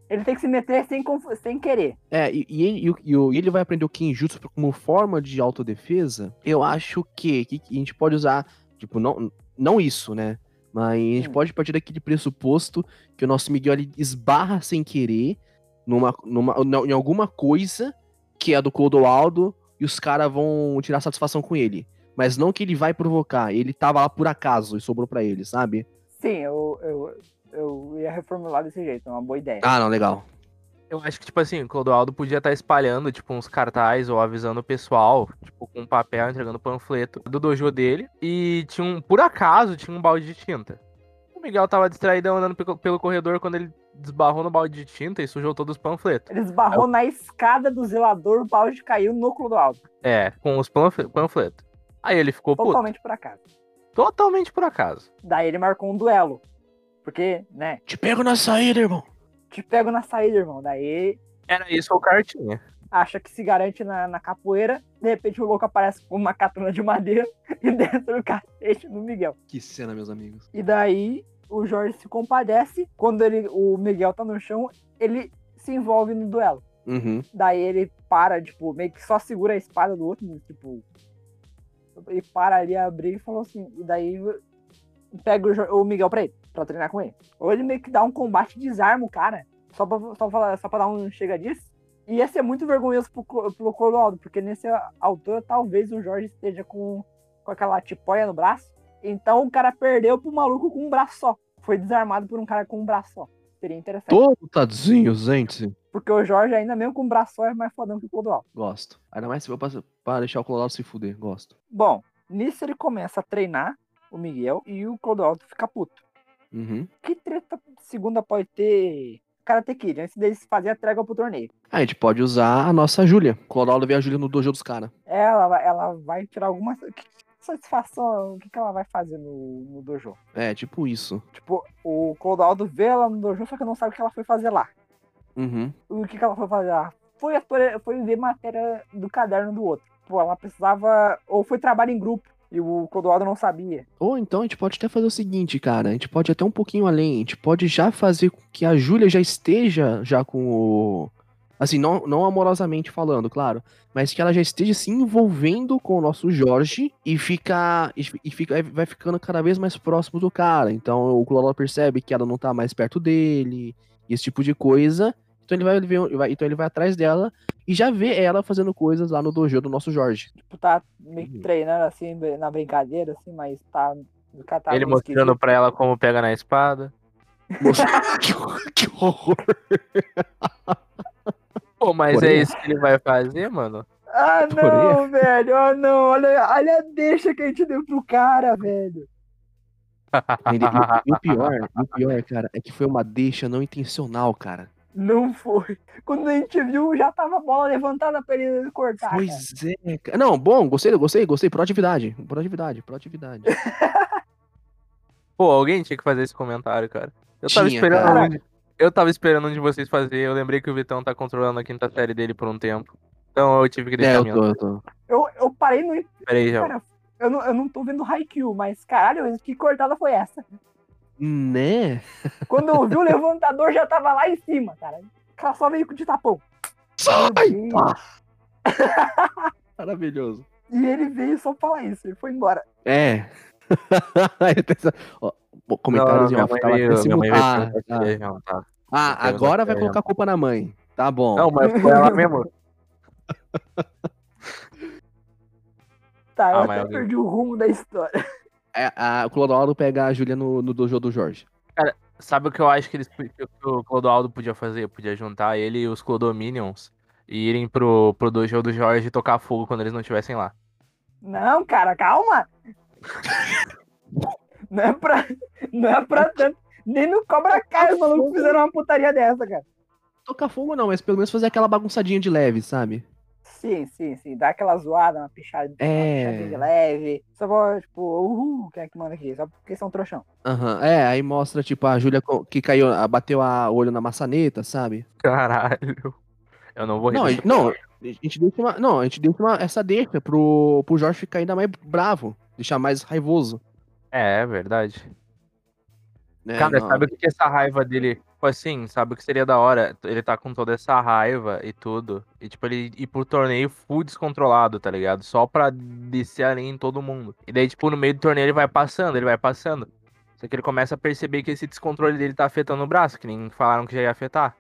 S1: Ele tem que se meter sem, sem querer.
S3: é, e, e ele, e e e ele vai aprender o Kinjutsu como forma de autodefesa, eu acho que, que a gente pode usar, tipo, não, não isso, né, mas a gente
S1: Hum.
S3: pode partir daquele pressuposto que o nosso Miguel, ele esbarra sem querer numa, numa, em alguma coisa que é do Clodoaldo e os caras vão tirar satisfação com ele. Mas não que ele vai provocar, ele tava lá por acaso e sobrou pra ele, sabe?
S1: Sim, eu, eu, eu ia reformular desse jeito, é uma boa ideia.
S3: Ah, não, legal.
S2: Eu acho que, tipo assim, o Clodoaldo podia estar espalhando, tipo, uns cartazes ou avisando o pessoal, tipo, com um papel, entregando panfleto do dojo dele. E tinha um, por acaso, tinha um balde de tinta. O Miguel tava distraído andando pelo, corredor quando ele desbarrou no balde de tinta e sujou todos os panfletos.
S1: Ele esbarrou na escada do zelador, o balde caiu no Clodoaldo.
S2: É, com os panfle- panfletos. Aí ele ficou puto.
S1: Totalmente por acaso.
S2: Totalmente por acaso.
S1: Daí ele marcou um duelo. Porque, né,
S3: Te pego na saída, irmão.
S1: te pego na saída, irmão. Daí
S2: Era isso ou cartinha.
S1: acha que se garante na, na capoeira, de repente o louco aparece com uma katana de madeira e dentro do cacete do Miguel.
S3: Que cena, meus amigos.
S1: E daí o Jorge se compadece. Quando ele, o Miguel tá no chão, ele se envolve no duelo.
S3: Uhum.
S1: Daí ele para, tipo, meio que só segura a espada do outro, tipo. E para ali a briga e falou assim. E daí pega o, o Miguel pra ele, pra treinar com ele. Ou ele meio que dá um combate e desarma o cara. Só pra, só pra, só pra dar um chega disso. E ia ser muito vergonhoso pro, pro Clodoaldo, porque nessa altura talvez o Jorge esteja com, com aquela tipóia no braço. Então o cara perdeu pro maluco com um braço só. Foi desarmado por um cara com um braço só. Seria interessante.
S3: Todo tadinho, gente.
S1: Porque o Jorge, ainda mesmo com um braço é mais fodão que o Clodoaldo.
S3: Gosto. Ainda mais se for pra, pra deixar o Colorado se fuder. Gosto.
S1: Bom, nisso ele começa a treinar o Miguel e o Clodoaldo fica puto.
S3: Uhum.
S1: Que treta segunda pode ter Karate Kid antes deles fazer a trégua pro torneio?
S3: A gente pode usar a nossa Júlia. Colorado vê a Júlia no dojo dos caras.
S1: Ela, ela vai tirar alguma satisfação, o que, que ela vai fazer no, no dojo?
S3: É, tipo isso.
S1: Tipo, o Clodoaldo vê ela no dojo, só que não sabe o que ela foi fazer lá.
S3: Uhum.
S1: O que, que ela foi fazer lá? Foi, foi ver matéria do caderno do outro. Pô, ela precisava. Ou foi trabalho em grupo. E o Clodoaldo não sabia.
S3: Ou então a gente pode até fazer o seguinte, cara. A gente pode ir até um pouquinho além. A gente pode já fazer com que a Júlia já esteja já com o. Assim, não, não amorosamente falando, claro. Mas que ela já esteja se envolvendo com o nosso Jorge e fica. E, e fica, vai ficando cada vez mais próximo do cara. Então o Clodoaldo percebe que ela não tá mais perto dele. E esse tipo de coisa. Então ele vai, ver- vai- então ele vai atrás dela e já vê ela fazendo coisas lá no dojo do nosso Jorge.
S1: Tipo, tá meio que
S3: Uhum.
S1: treinando assim, na brincadeira, assim, mas tá. Tá
S2: ele mostrando
S1: esquisito.
S2: pra ela como pega na espada.
S3: Nossa, que, horror- que horror.
S2: Pô, mas
S3: Coreia?
S2: é isso que ele vai fazer, mano?
S1: Ah, não, velho. Ah, não. Olha, olha a deixa que a gente deu pro cara, velho.
S3: E, e o pior, o pior, cara, é que foi uma deixa não intencional, cara.
S1: Não foi. Quando a gente viu, já tava a bola levantada pra ele cortar. cara.
S3: Pois é, cara. Não, bom, gostei, gostei, gostei. Proatividade. Proatividade, proatividade.
S2: Pô, alguém tinha que fazer esse comentário, cara. Eu tava
S3: Tinha,
S2: esperando
S3: cara.
S2: Eu tava esperando um de vocês fazer. Eu lembrei que o Vitão tá controlando a quinta série dele por um tempo. Então eu tive que
S3: É,
S2: deixar
S3: eu
S2: minha.
S3: tô, eu tô.
S1: Eu, eu parei no.
S2: Peraí, já.
S1: Cara, eu não, eu não tô vendo Haikyuu, mas caralho, que cortada foi essa?
S3: Né?
S1: Quando eu vi o levantador, já tava lá em cima, cara. O cara só veio de tapão.
S3: Sai! Maravilhoso.
S1: E ele veio só falar isso, ele foi embora.
S3: É. Aí tem essa- Ó, comentários
S2: Não,
S3: em off.
S2: minha
S3: Tava
S2: mãe
S3: até
S2: veio, minha mãe veio
S3: simultâneo.
S2: perguntar
S3: Ah, ah, agora vai colocar a culpa na mãe. Tá bom.
S2: Não, mas foi ela mesmo.
S1: Tá, eu
S2: Ah,
S1: até perdi o rumo da história.
S3: É, a, o Clodoaldo pega a Júlia no, no dojo do Jorge.
S2: Sabe o que eu acho que, eles, que o Clodoaldo podia fazer? Podia juntar ele e os Clodominions e irem pro, pro dojo do Jorge tocar fogo quando eles não estivessem lá.
S1: Não, cara, calma. Não é pra, não é pra tanto. Nem no Cobra Kai os malucos fizeram uma putaria dessa, cara.
S3: Tocar fogo não, mas pelo menos fazer aquela bagunçadinha de leve, sabe?
S1: Sim, sim, sim. Dá aquela zoada, uma pichada,
S3: É.
S1: uma pichadinha de leve. Só pra, tipo, uhul, quem é que manda aqui? Só porque são trouxão.
S3: Aham. É, aí mostra, tipo, a Júlia que caiu, bateu a- o olho na maçaneta, sabe?
S2: Caralho. Eu não vou
S3: Não, a
S2: dessa
S3: gente, não, a gente deixa uma, não, a gente deixa uma, essa deixa pro, pro Jorge ficar ainda mais bravo, deixar mais raivoso.
S2: É, é verdade.
S3: Né?
S2: Cara,
S3: Não,
S2: sabe o que essa raiva dele. Tipo assim, sabe o que seria da hora? Ele tá com toda essa raiva e tudo. E tipo, ele ir pro torneio full descontrolado, tá ligado? Só pra descer além em todo mundo. E daí, tipo, no meio do torneio ele vai passando, ele vai passando. Só que ele começa a perceber que esse descontrole dele tá afetando o braço, que nem falaram que já ia afetar.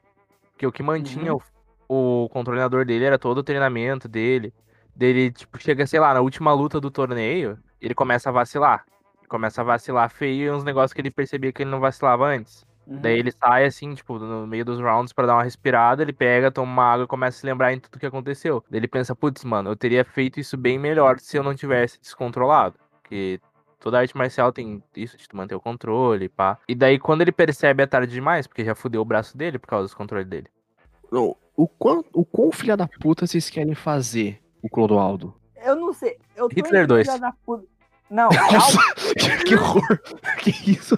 S2: Porque o que mantinha o, o controlador dele era todo o treinamento dele. Dele, tipo, chega, sei lá, na última luta do torneio, ele começa a vacilar. Começa a vacilar feio e uns negócios que ele percebia que ele não vacilava antes.
S1: Uhum.
S2: Daí ele sai assim, tipo, no meio dos rounds pra dar uma respirada, ele pega, toma uma água e começa a se lembrar em tudo que aconteceu. Daí ele pensa, putz, mano, eu teria feito isso bem melhor se eu não tivesse descontrolado. Porque toda arte marcial tem isso de tu manter o controle, pá. E daí quando ele percebe é tarde demais, porque já fudeu o braço dele por causa dos controles dele.
S3: não, o quão, o quão filha da puta vocês querem fazer o Clodoaldo?
S1: Eu não sei. Eu tô
S2: Hitler
S1: entre
S2: 2.
S1: filha da puta- Não, calma.
S3: que, que horror! Que isso?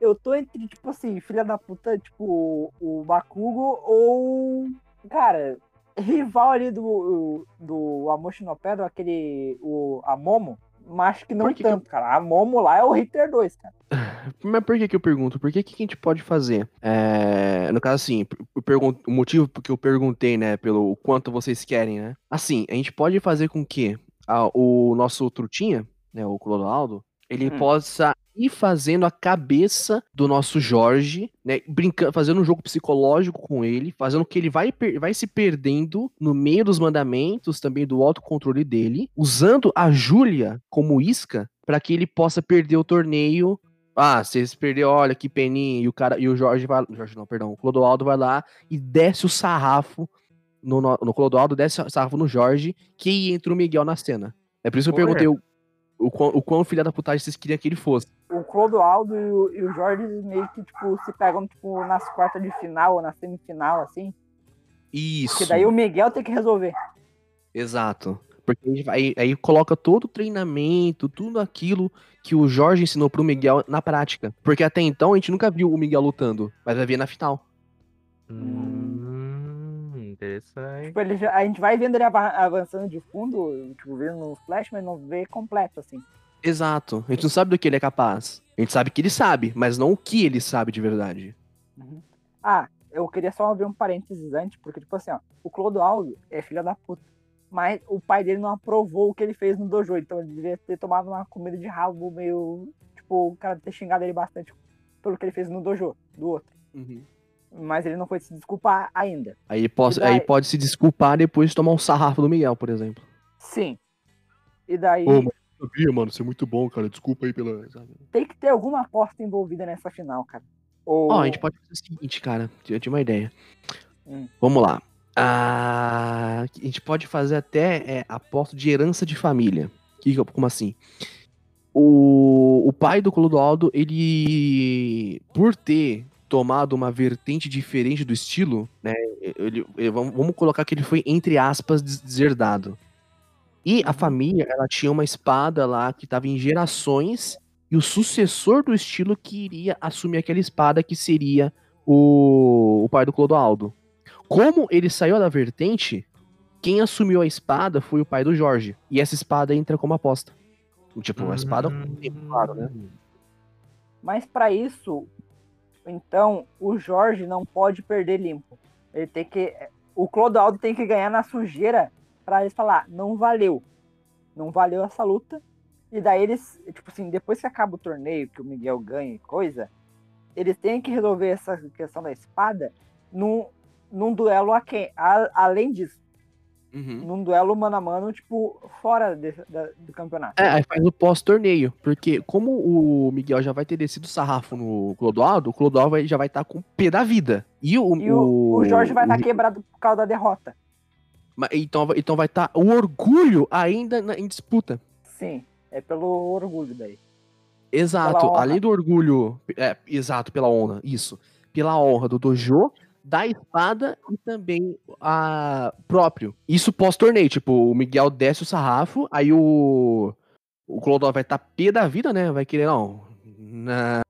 S1: Eu tô entre, tipo assim, filha da puta, tipo, o Bakugo ou. Cara, rival ali do, do Amoshinopedro, aquele. O, a Momo. Mas acho que não
S3: que que
S1: tanto, cara. A Momo lá é o Hitler 2, cara.
S3: Mas por que que eu pergunto? Por que que a gente pode fazer? É, no caso, assim, pergunto, o motivo porque eu perguntei, né, pelo quanto vocês querem, né? Assim, a gente pode fazer com que a- o nosso trutinha, né, o Clodoaldo, ele
S1: Hum.
S3: possa ir fazendo a cabeça do nosso Jorge, né, brincando, fazendo um jogo psicológico com ele, fazendo que ele vai, vai se perdendo no meio dos mandamentos, também do autocontrole dele, usando a Júlia como isca para que ele possa perder o torneio ah, se eles perder, olha que peninha. E o cara e o Jorge vai. Jorge não, perdão. O Clodoaldo vai lá e desce o sarrafo no, no, no Clodoaldo, desce o sarrafo no Jorge, que entra o Miguel na cena. É por isso que eu
S2: Olha.
S3: perguntei o, quão, o quão filha da putagem vocês queriam que ele fosse.
S1: O Clodoaldo e o, e o Jorge meio que, tipo, se pegam, tipo, nas quartas de final ou na semifinal, assim.
S3: Isso.
S1: Porque daí o Miguel tem que resolver.
S3: Exato. Porque aí, aí, aí coloca todo o treinamento, tudo aquilo que o Jorge ensinou pro Miguel na prática. Porque até então a gente nunca viu o Miguel lutando, mas vai ver na final.
S2: Hum, interessante.
S1: Tipo, ele a gente vai vendo ele ava- avançando de fundo, tipo, vendo no flash, mas não vê completo, assim.
S3: Exato. A gente não sabe do que ele é capaz. A gente sabe que ele sabe, mas não o que ele sabe de verdade.
S1: Uhum. Ah, eu queria só abrir um parênteses antes, porque, tipo assim, ó, o Clodoaldo é filho da puta. Mas o pai dele não aprovou o que ele fez no dojo, então ele devia ter tomado uma comida de rabo meio. Tipo, o cara ter xingado ele bastante pelo que ele fez no dojo do outro. Mas ele não foi se desculpar ainda.
S3: Aí, posso,
S1: daí-
S3: aí pode se desculpar depois de tomar um sarrafo do Miguel, por exemplo.
S1: Sim. E daí
S3: Ô, mas eu sabia, mano, você é muito bom, cara. Desculpa aí pela.
S1: tem que ter alguma aposta envolvida nessa final, cara. Ou...
S3: Ó, a gente pode fazer o seguinte, cara. Eu tinha uma ideia.
S1: Hum.
S3: Vamos lá. Ah, a gente pode fazer até é, aposta de herança de família. Que, como assim? O, o pai do Clodoaldo, ele, por ter tomado uma vertente diferente do estilo, né? Ele, ele- vamos, colocar que ele foi, entre aspas, des- deserdado. E a família, ela tinha uma espada lá que estava em gerações, e o sucessor do estilo que iria assumir aquela espada que seria o, o pai do Clodoaldo. Como ele saiu da vertente, quem assumiu a espada foi o pai do Jorge. E essa espada entra como aposta. Tipo, a espada tempo, claro, né?
S1: Mas pra isso, então, o Jorge não pode perder limpo. Ele tem que. O Clodoaldo tem que ganhar na sujeira pra eles falar, não valeu. Não valeu essa luta. E daí eles, tipo assim, depois que acaba o torneio, que o Miguel ganha e coisa, eles têm que resolver essa questão da espada num, num duelo a quem? A- além disso,
S3: Uhum.
S1: num duelo mano a mano, tipo, fora desse- da- do campeonato.
S3: É, aí faz o pós-torneio. Porque como o Miguel já vai ter descido o sarrafo no Clodoaldo, o Clodoaldo vai- já vai estar com o pé da vida. E o,
S1: E o, o Jorge vai estar
S3: o-
S1: quebrado por causa da derrota.
S3: Então, vai- então vai estar o orgulho ainda na- em disputa.
S1: Sim, é pelo orgulho daí.
S3: Exato. Além do orgulho. É, exato, pela honra. Isso. Pela honra do Dojo, da espada e também a próprio. Isso pós-torneio. Tipo, o Miguel desce o sarrafo, aí o. O Clodovil vai estar pé da vida, né? Vai querer, não. na-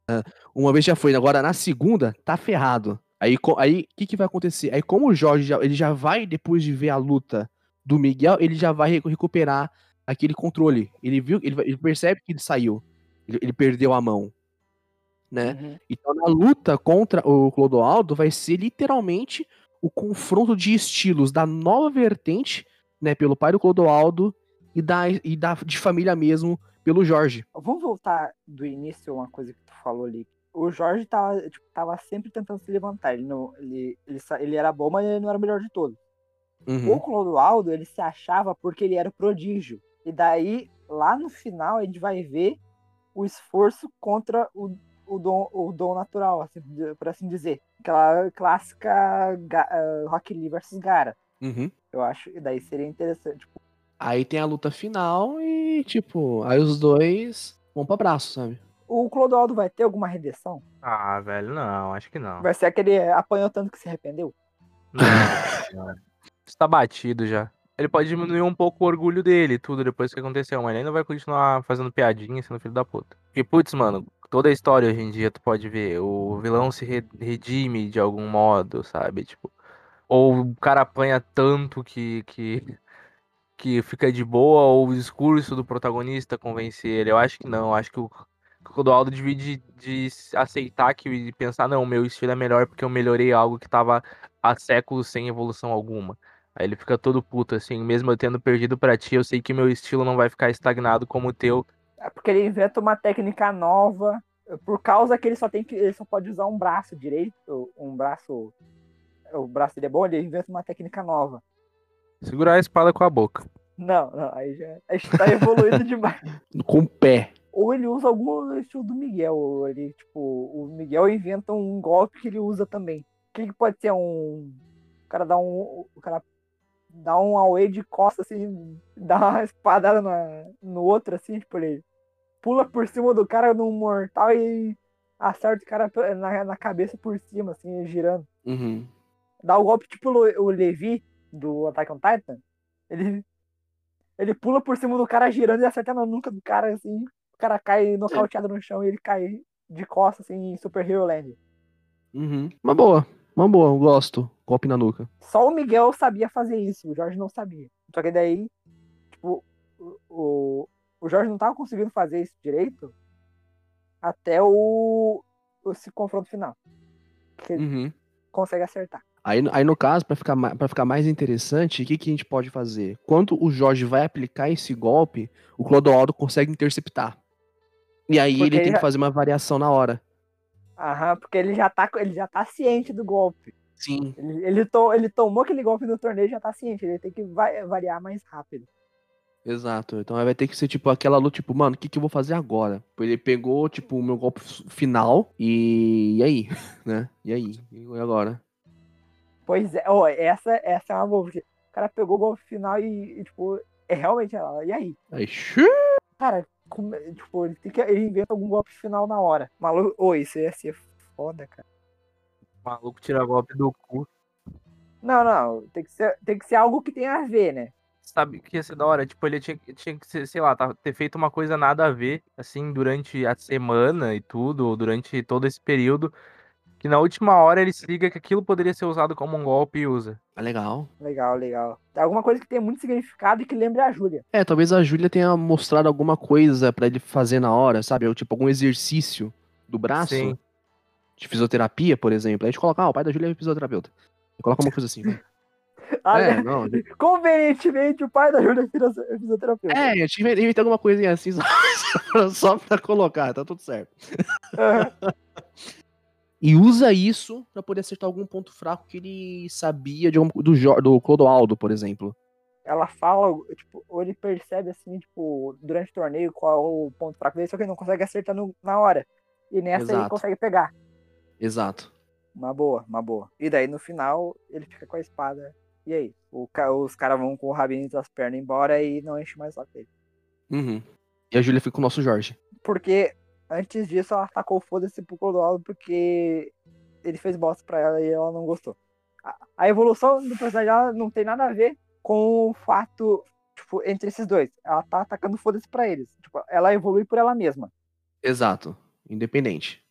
S3: uma vez já foi, agora na segunda, tá ferrado. Aí o aí, que, que vai acontecer? Aí, como o Jorge já, ele já vai, depois de ver a luta do Miguel, ele já vai recu- recuperar aquele controle. Ele viu, ele, ele percebe que ele saiu. Ele, ele perdeu a mão. Né?
S1: Uhum.
S3: Então, na luta contra o Clodoaldo, vai ser literalmente o confronto de estilos da nova vertente, né, pelo pai do Clodoaldo e da, e da de família mesmo, pelo Jorge.
S1: Vamos voltar do início uma coisa que tu falou ali. O Jorge tava, tipo, tava sempre tentando se levantar. Ele, não, ele, ele, ele era bom, mas ele não era o melhor de todos.
S3: Uhum.
S1: O Clodoaldo, ele se achava porque ele era o prodígio. E daí, lá no final, a gente vai ver o esforço contra o, o, dom, o dom natural, assim, por assim dizer. Aquela clássica Ga- eh, Rock Lee versus Gara.
S3: Uhum.
S1: Eu acho, e daí seria interessante. Tipo,
S3: Aí tem a luta final e, tipo, aí os dois vão pra braço, sabe?
S1: o Clodoaldo vai ter alguma redenção?
S2: Ah, velho, não, acho que não.
S1: Vai ser aquele apanhou tanto que se arrependeu?
S2: Não. Está batido já. Ele pode diminuir um pouco o orgulho dele, e tudo, depois que aconteceu, mas ele ainda vai continuar fazendo piadinha, sendo filho da puta. Porque, putz, mano, toda a história hoje em dia tu pode ver, o vilão se re- redime de algum modo, sabe? Tipo, ou o cara apanha tanto que, que, que fica de boa, ou o discurso do protagonista convence ele. Eu acho que não, eu acho que o Clodoaldo devia de, aceitar que e pensar, não, meu estilo é melhor porque eu melhorei algo que tava há séculos sem evolução alguma. Aí ele fica todo puto, assim, mesmo eu tendo perdido pra ti, eu sei que meu estilo não vai ficar estagnado como o teu.
S1: É porque ele inventa uma técnica nova, por causa que ele só tem que. Ele só pode usar um braço direito, um braço. O braço dele é bom, ele inventa uma técnica nova.
S2: Segurar a espada com a boca.
S1: Não, não, aí já. A gente tá evoluindo demais.
S3: Com o pé.
S1: Ou ele usa algum estilo do Miguel, ou ele, tipo, o Miguel inventa um golpe que ele usa também. O que, que pode ser um. O cara dá um. O cara dá um away de costa, assim, dá uma espadada na, no outro, assim, tipo, ele pula por cima do cara num mortal e acerta o cara na, na cabeça por cima, assim, girando.
S3: Uhum.
S1: Dá o golpe tipo o o Levi do Attack on Titan. Ele, ele pula por cima do cara girando e acerta na nuca do cara, assim. O cara cai nocauteado no chão e ele cai de costas, assim, em Super Hero Land.
S3: Uhum. Uma boa. Uma boa, eu gosto. Golpe na nuca.
S1: Só o Miguel sabia fazer isso, o Jorge não sabia. Só que daí, tipo, o, o, o Jorge não tava conseguindo fazer isso direito até o, esse confronto final. Que ele
S3: Uhum.
S1: consegue acertar.
S3: Aí, aí, no caso, pra ficar, pra ficar mais interessante, o que, que a gente pode fazer? Quando o Jorge vai aplicar esse golpe, o Clodoaldo consegue interceptar. E aí
S1: Porque
S3: ele tem
S1: ele
S3: que
S1: já-
S3: fazer uma variação na hora.
S1: Aham, porque ele já tá, ele já tá ciente do golpe.
S3: Sim.
S1: Ele, ele, to- ele tomou aquele golpe no torneio e já tá ciente. Ele tem que va- variar mais rápido.
S3: Exato. Então vai ter que ser, tipo, aquela luta, tipo, mano, o que, que eu vou fazer agora? Ele pegou, tipo, o meu golpe final e. E aí? Né? E aí? E agora?
S1: Pois é, ó, essa, essa é uma boa, porque o cara pegou o golpe final e, e, tipo, é realmente ela. E aí?
S3: Aí, xiii.
S1: Cara, como- tipo, ele, tem que, ele inventa algum golpe final na hora. Maluco, ô, isso ia ser foda, cara.
S2: O maluco tira golpe do cu.
S1: Não, não, tem que ser, tem que ser algo que tenha a ver, né?
S2: Sabe que ia ser da hora? Tipo, ele tinha, tinha que ser, sei lá, tá- ter feito uma coisa nada a ver, assim, durante a semana e tudo, ou durante todo esse período, que na última hora ele se liga que aquilo poderia ser usado como um golpe e usa.
S3: Ah, legal.
S1: Legal, legal. Alguma coisa que tenha muito significado e que lembre a Júlia.
S3: É, talvez a Júlia tenha mostrado alguma coisa pra ele fazer na hora, sabe? Ou, tipo, algum exercício do braço.
S2: Sim.
S3: De fisioterapia, por exemplo. Aí a gente coloca, ah, o pai da Júlia é fisioterapeuta. Coloca uma coisa assim. vai.
S1: Ah,
S3: é,
S1: né?
S3: não.
S1: Convenientemente, o pai da Júlia é é fisioterapeuta.
S3: É, eu tive inventar alguma coisinha assim só, só pra colocar, tá tudo certo.
S1: Aham.
S3: E usa isso pra poder acertar algum ponto fraco que ele sabia de algum- do, do Clodoaldo, por exemplo.
S1: Ela fala, tipo, ou ele percebe assim, tipo, durante o torneio qual é o ponto fraco dele, só que ele não consegue acertar no- na hora. E nessa ele
S3: Exato.
S1: consegue pegar.
S3: Exato.
S1: Uma boa, uma boa. E daí no final ele fica com a espada. E aí? Ca- os caras vão com o rabinho entre as pernas embora e não enche mais o saco dele.
S3: Uhum. E a Júlia fica com o nosso Jorge.
S1: Porque antes disso ela atacou o foda-se pro Clodoaldo porque ele fez bosta pra ela e ela não gostou. A, a evolução do personagem dela não tem nada a ver com o fato, tipo, entre esses dois. Ela tá atacando foda-se pra eles. Tipo, ela evolui por ela mesma.
S3: Exato. Independente.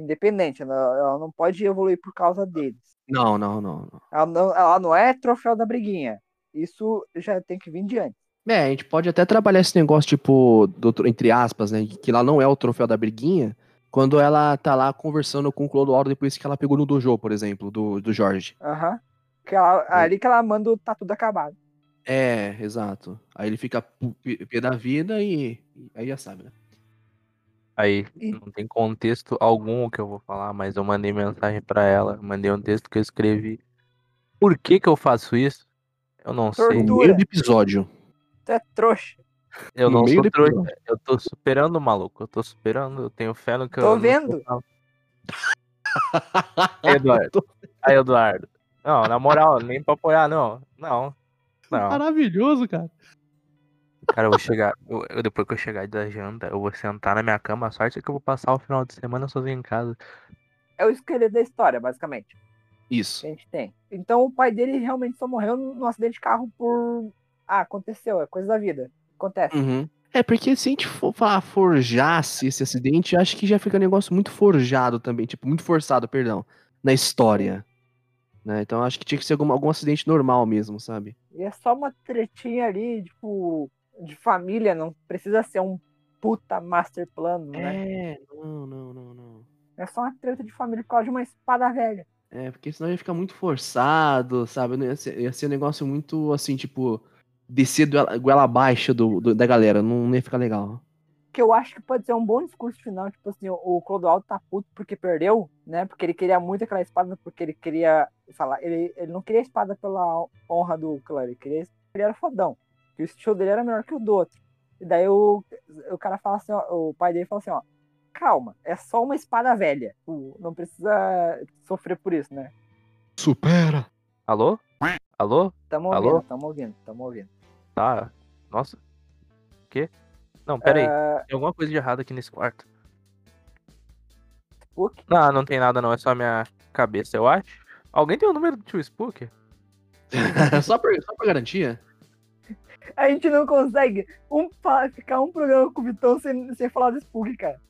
S1: Independente. Ela, ela não pode evoluir por causa deles.
S3: Não, não, não, não.
S1: Ela não, ela não é troféu da briguinha. Isso já tem que vir de antes.
S3: É, a gente pode até trabalhar esse negócio, tipo, do, entre aspas, né? Que lá não é o troféu da briguinha, quando ela tá lá conversando com o Clodoaldo depois que ela pegou no dojo, por exemplo, do, do Jorge.
S1: Aham. Que ela- ali que ela manda o tá tudo acabado.
S3: É, exato. Aí ele fica pé da vida e Aí já sabe, né?
S2: Aí, não tem contexto algum o que eu vou falar, mas eu mandei mensagem pra ela, mandei um texto que eu escrevi. Por que que eu faço isso? Eu não sei.
S3: No
S1: Tortura.
S3: meio do episódio.
S1: Tu é trouxa.
S2: Eu
S3: No
S2: não sou trouxa.
S3: episódio.
S2: Eu tô superando, maluco. Eu tô superando. Eu tenho fé no que
S1: Tô
S2: eu. eu
S1: vendo.
S2: Eduardo. Aí, Eduardo. Não, na moral, nem pra apoiar, não. Não. Não.
S3: Maravilhoso, cara.
S2: Cara, eu vou chegar. eu- eu- depois que eu chegar da janta, eu vou sentar na minha cama. A sorte é que eu vou passar o final de semana sozinho em casa.
S1: É o esqueleto da história, basicamente.
S3: Isso.
S1: que a gente tem. Então o pai dele realmente só morreu num acidente de carro por. Ah, aconteceu, é coisa da vida. Acontece.
S3: Uhum. É, porque se a gente for falar forjasse esse acidente, acho que já fica um negócio muito forjado também, tipo, muito forçado, perdão, na história. Né? Então acho que tinha que ser algum, algum acidente normal mesmo, sabe?
S1: E é só uma tretinha ali, tipo, de família, não precisa ser um puta master plano, né?
S3: É, não, não, não, não.
S1: É só uma treta de família por causa de uma espada velha.
S3: É, porque senão ia ficar muito forçado, sabe? Ia ser, ia ser um negócio muito assim, tipo, descer do ela- goela abaixo do, do- da galera, não, não ia ficar legal.
S1: Que eu acho que pode ser um bom discurso final, tipo assim, o- o Clodoaldo tá puto porque perdeu, né? Porque ele queria muito aquela espada, porque ele queria falar, ele, ele não queria a espada pela honra do clã, ele queria ele era fodão. Que o estilo dele era melhor que o do outro. E daí o, o cara fala assim, ó, o pai dele fala assim, ó, calma, é só uma espada velha. Não precisa sofrer por isso, né?
S3: Supera!
S2: Alô? Alô?
S1: Tamo
S2: Alô?
S1: ouvindo, tamo ouvindo, tamo ouvindo.
S2: Tá. Nossa. O quê? Não, pera aí.
S1: Ah,
S2: Tem alguma coisa de errado aqui nesse quarto.
S1: Spook?
S2: Não, não tem nada não. É só a minha cabeça, eu acho. Alguém tem o número do tio Spook?
S3: só, por, só por garantia?
S1: A gente não consegue um, ficar um programa com o Vitão sem, sem falar do Spook, cara.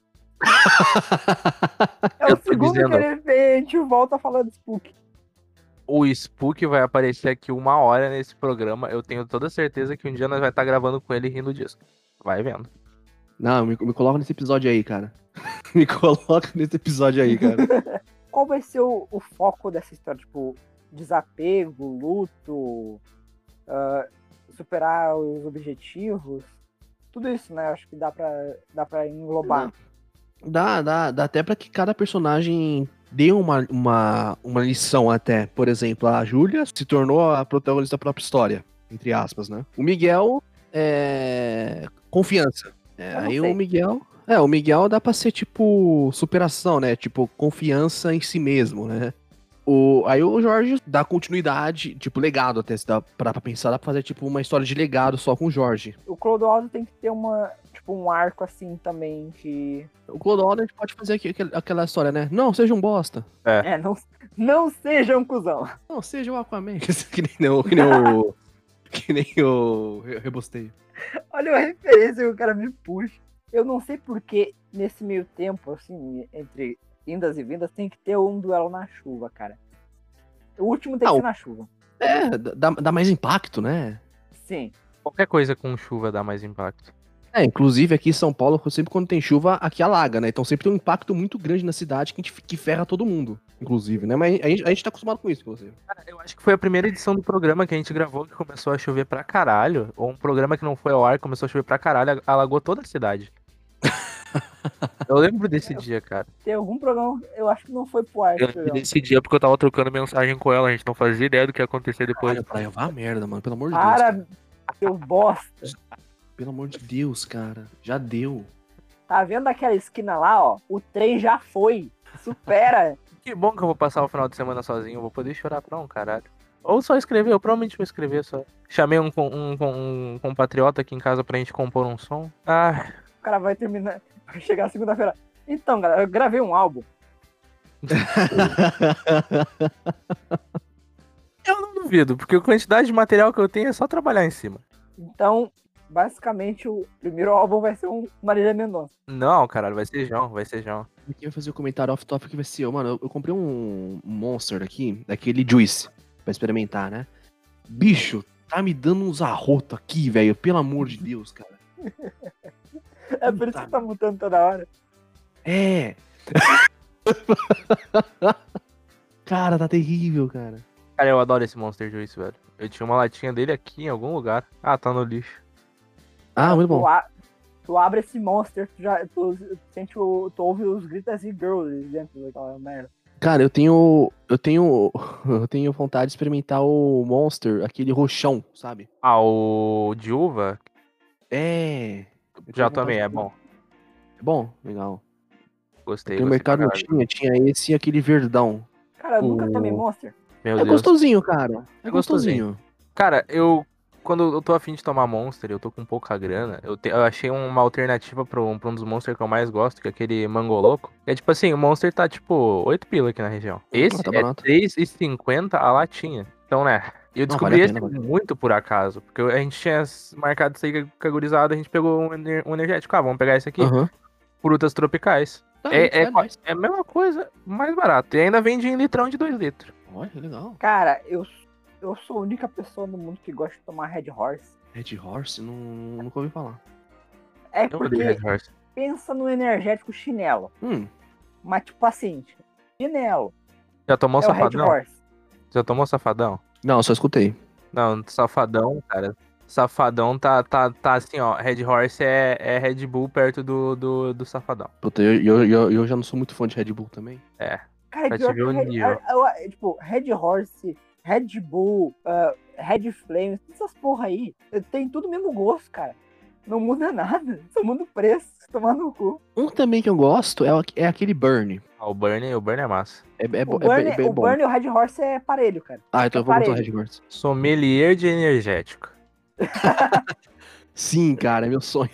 S1: É o segundo
S2: dizendo.
S1: que ele vem, a gente volta falando do Spook.
S2: O Spook vai aparecer aqui uma hora nesse programa. Eu tenho toda certeza que um dia nós vai estar gravando com ele rindo disso. Vai vendo.
S3: Não, me, me coloca nesse episódio aí, cara. me coloca nesse episódio aí, cara.
S1: Qual vai ser o, o foco dessa história? Tipo, desapego, luto, ah, superar os objetivos? Tudo isso, né? Acho que dá pra, dá pra englobar.
S3: Dá, dá, dá até pra que cada personagem dê uma, uma, uma lição até. Por exemplo, a Júlia se tornou a protagonista da própria história, entre aspas, né? O Miguel é, confiança. É, aí
S1: sei.
S3: o Miguel. É, o Miguel dá pra ser tipo superação, né? Tipo, confiança em si mesmo, né? O, aí o Jorge dá continuidade, tipo, legado até, se dá pra, pra pensar, dá pra fazer tipo uma história de legado só com o Jorge.
S1: O Clodoaldo tem que ter uma, tipo, um arco assim também que.
S3: O Clodoaldo a gente pode fazer aqui- aquela história, né? Não, seja um bosta.
S1: É, não, não seja um cuzão.
S3: Não, seja o Aquaman. que nem o. Que nem o. que nem o. Re- Rebosteio.
S1: Olha a referência que o cara me puxa. Eu não sei porque nesse meio tempo, assim, entre indas e vindas, tem que ter um duelo na chuva, cara. O último tem
S3: Ah,
S1: que ser na chuva.
S3: É, dá, dá mais impacto, né?
S1: Sim.
S2: Qualquer coisa com chuva dá mais impacto.
S3: É, inclusive aqui em São Paulo, sempre quando tem chuva, aqui alaga, né? Então sempre tem um impacto muito grande na cidade que, a gente- que ferra todo mundo, inclusive, né? Mas a gente, a gente tá acostumado com isso, inclusive.
S2: Cara, eu acho que foi a primeira edição do programa que a gente gravou que começou a chover pra caralho. Ou um programa que não foi ao ar começou a chover pra caralho, alagou toda a cidade. Eu lembro desse dia, cara.
S1: Tem algum programa, eu acho que não foi pro ar.
S2: Eu lembro desse dia porque eu tava trocando mensagem com ela, a gente não fazia ideia do que ia acontecer depois.
S3: Olha, praia, vá a merda, mano. Pelo amor de Deus.
S1: Para,
S3: cara.
S1: seu bosta.
S3: Pelo amor de Deus, cara. Já deu.
S1: Tá vendo aquela esquina lá, ó? O trem já foi. Supera.
S2: Que bom que eu vou passar o final de semana sozinho, eu vou poder chorar pra um caralho. Ou só escrever, eu provavelmente vou escrever só. Chamei um, um, com- um compatriota aqui em casa pra gente compor um som. Ah,
S1: O cara vai terminar. Chegar segunda-feira. Então, galera, eu gravei um álbum.
S2: eu não duvido, porque a quantidade de material que eu tenho é só trabalhar em cima.
S1: Então, basicamente, o primeiro álbum vai ser um Marília Mendonça.
S2: Não, caralho, vai ser João, vai ser João.
S3: Quem vai fazer o comentário off-topic vai ser eu, mano. Eu, eu comprei um Monster aqui, daquele Juice, pra experimentar, né? Bicho, tá me dando uns arrotos aqui, velho. Pelo amor de Deus, cara.
S1: É por isso que tá mutando toda hora.
S3: É. cara, tá terrível, cara.
S2: Cara, eu adoro esse Monster Juice, velho. Eu tinha uma latinha dele aqui em algum lugar. Ah, tá no lixo.
S3: Ah, muito
S1: Tu,
S3: bom.
S1: a- tu abre esse monster, tu já tu, sente o, tu ouve os gritos assim, girls dentro daquela merda.
S3: Cara, eu tenho. Eu tenho. Eu tenho vontade de experimentar o Monster, aquele roxão, sabe?
S2: Ah, o de uva,
S3: É.
S2: Já
S3: de-
S2: é bom.
S3: É bom? Legal.
S2: Gostei.
S3: No mercado não tinha, tinha esse e aquele verdão.
S1: Cara, eu nunca tomei monster.
S2: Meu
S3: é
S2: Deus.
S3: gostosinho, cara. É
S2: É
S3: gostosinho.
S2: gostosinho. Cara, eu. Quando eu tô afim de tomar Monster, eu tô com pouca grana. Eu, te- eu achei uma alternativa pra um, pra um dos Monster que eu mais gosto, que é aquele Mango Louco. É tipo assim, o Monster tá tipo 8 pila aqui na região. Esse
S3: tá
S2: é
S3: barato.
S2: 3,50 a latinha. Então, né? E eu
S3: Não,
S2: descobri
S3: vale
S2: esse
S3: pena, vale a
S2: muito por acaso. Porque a gente tinha marcado isso aí com a gente pegou um, ener- um energético. Ah, vamos pegar esse aqui.
S3: Aham.
S2: Frutas tropicais.
S3: Tá,
S2: É- é
S3: nóis.
S2: É a mesma coisa, mais barato. E ainda vende em litrão de 2 litros.
S3: Olha, que legal.
S1: Cara, eu, eu sou a única pessoa no mundo que gosta de tomar Red Horse.
S3: Red Horse, não, nunca ouvi falar.
S1: É
S2: Eu
S1: porque
S2: Red Horse.
S1: pensa no energético chinelo.
S3: Hum,
S1: Mas tipo assim, chinelo.
S2: Já tomou
S1: é
S2: safadão?
S1: Horse.
S2: Já tomou safadão?
S3: Não, só escutei.
S2: Não, safadão, cara. Safadão tá, tá, tá assim, ó. Red Horse é, é Red Bull perto do, do, do Safadão.
S3: Puta, eu, eu, eu, eu já não sou muito fã de Red Bull também.
S1: Cara,
S2: Pra te ver o
S1: Red,
S2: nível.
S1: eu- eu- tipo, Red Horse, Red Bull, ah, Red Flames, essas porra aí, tem tudo o mesmo gosto, cara. Não muda nada, só muda o preço, tomar no cu.
S3: Um também que eu gosto é, o- é aquele Burn.
S2: Ah, o Burn, o Burn é massa.
S3: É, é,
S1: o
S3: é
S1: Burn,
S3: bem- bem
S1: o
S3: bom.
S1: Burn e o Red Horse é parelho, cara.
S3: Ah, então
S1: é
S3: eu vou botar o. Red Horse.
S2: Sommelier de energético.
S3: Sim, cara, é meu sonho.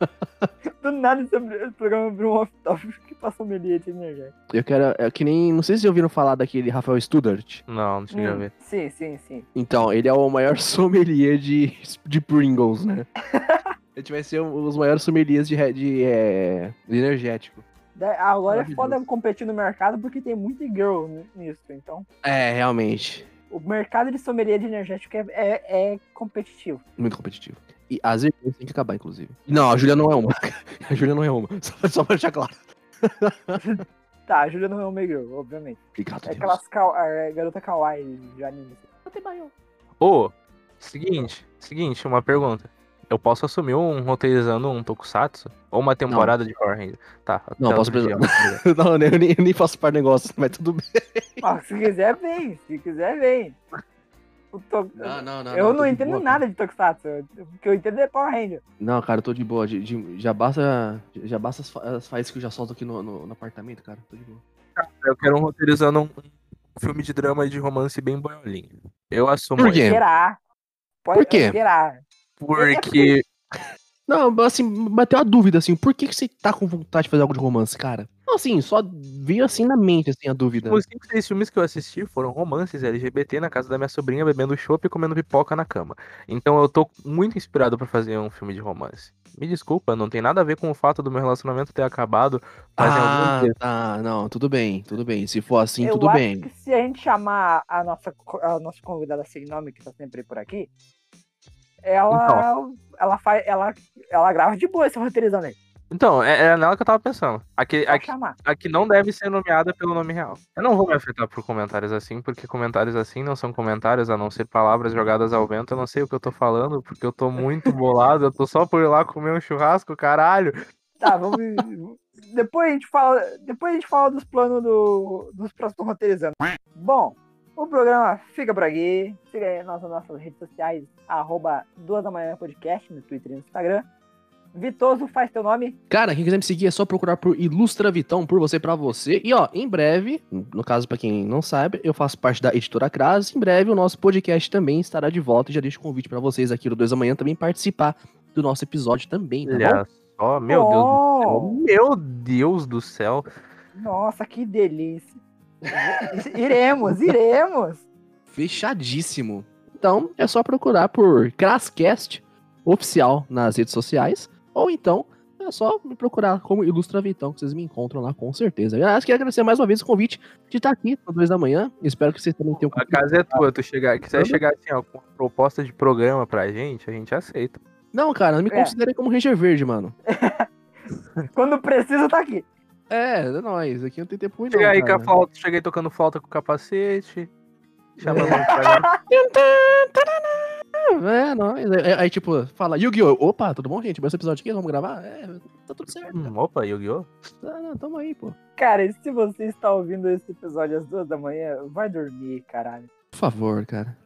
S1: Do nada esse programa abriu um off-top que passou melia de energético.
S3: Eu quero. É que nem. Não sei se vocês ouviram falar daquele Rafael Studart.
S2: Não, não cheguei a
S1: Hum,
S2: ver.
S1: sim, sim, sim.
S3: Então, ele é o maior sommelier de, de Pringles, né? A gente vai ser um- os maiores sommeliers de, re- de, é, de energético.
S1: Agora é foda competir no mercado porque tem muita girl nisso. Então,
S3: É, realmente.
S1: o mercado de sommelier de energético é, é, é competitivo.
S3: Muito competitivo. E as irmãs tem que acabar, inclusive. Não, a Júlia não é uma. A Júlia não é uma. Só, só pra deixar claro.
S1: Tá, a Júlia não é uma girl, obviamente.
S3: Obrigado,
S1: É
S3: Deus.
S1: aquelas kaw- é, garota kawaii de anime.
S2: Ô, seguinte, seguinte, uma pergunta. Eu posso assumir um roteirizando um tokusatsu? Ou uma temporada de Horror ainda? Tá.
S3: Não, posso precisar. Não, eu nem, eu nem faço par negócio, mas tudo bem.
S1: Ah, se quiser, vem. Se quiser, vem. To-
S3: Não, não, não.
S1: eu não,
S3: de
S1: entendo
S3: boa,
S1: nada de Tokusatsu. O que eu entendo é Power Ranger.
S3: Não, cara, eu tô de boa. de- de- já basta, já basta as, fa- as faíscas que eu já solto aqui no, no- no apartamento, cara. Tô de boa.
S2: Eu quero um roteirizando um, filme de drama e de romance bem boiolinho. Eu assumo
S3: Por quê?
S1: Será? Pode
S3: Por quê?
S1: Esperar.
S2: Porque
S3: Não, assim, bateu a dúvida, assim, por que, que você tá com vontade de fazer algo de romance, cara? Não, assim, só veio assim na mente, assim, a dúvida.
S2: os 5, 6 filmes que eu assisti foram romances LGBT na casa da minha sobrinha, bebendo chopp e comendo pipoca na cama. Então eu tô muito inspirado pra fazer um filme de romance. Me desculpa, não tem nada a ver com o fato do meu relacionamento ter acabado
S3: Ah, tá, não, tudo bem, tudo bem. Se for assim,
S1: eu
S3: tudo
S1: acho
S3: bem.
S1: que se a gente chamar a nossa, a nossa convidada sem nome, que tá sempre por aqui, ela, ela faz. Ela, ela grava de boa esse roteirizando aí.
S2: Então, é, é nela que eu tava pensando. Aqui,
S1: Só
S2: aqui,
S1: chamar.
S2: aqui não deve ser nomeada pelo nome real. Eu não vou me afetar por comentários assim, porque comentários assim não são comentários, a não ser palavras jogadas ao vento. Eu não sei o que eu tô falando, porque eu tô muito bolado. Eu tô só por ir lá comer um churrasco, caralho.
S1: Tá, vamos. depois a gente fala. Depois a gente fala dos planos do, dos próximos roteirizando. Bom, o programa fica por aqui. Siga aí nas nossas redes sociais, arroba duas da manhã podcast, no Twitter e no Instagram. Vitoso, faz teu nome.
S3: Cara, quem quiser me seguir é só procurar por Ilustra Vitão, por você pra você. E ó, em breve, no caso pra quem não sabe, eu faço parte da editora Cras. Em breve o nosso podcast também estará de volta. E já deixo o convite pra vocês aqui no 2 da manhã também participar do nosso episódio também, tá bom?
S2: Olha só, meu Deus do céu.
S1: Bom.
S2: Meu Deus do céu.
S1: Nossa, que delícia. iremos, iremos.
S3: Fechadíssimo. Então, é só procurar por Crascast oficial nas redes sociais. Ou então, é só me procurar como Ilustra Vitão, que vocês me encontram lá com certeza. Aliás, quero agradecer mais uma vez o convite de estar aqui às duas da manhã. Espero que vocês também tenham
S2: A casa é tua. Tu chegar, quiser chegar assim, ó, com uma proposta de programa pra gente, a gente aceita.
S3: Não, cara, não me
S1: É.
S3: considere como Ranger Verde, mano.
S1: Quando precisa, tá aqui.
S3: É, é nóis. Aqui não tem tempo ruim, não.
S2: Chega aí com
S3: cara.
S2: a flauta, cheguei tocando flauta com capacete. Chamando pra
S3: É, nóis. Aí, aí, tipo, fala, Yu-Gi-Oh! Opa, tudo bom, gente? Bom esse episódio aqui, vamos gravar? É, tá tudo certo.
S2: Hum, opa, Yu-Gi-Oh!
S3: Tá, não, tamo aí, pô.
S1: Cara, e se você está ouvindo esse episódio às duas da manhã, vai dormir, caralho.
S3: Por favor, cara.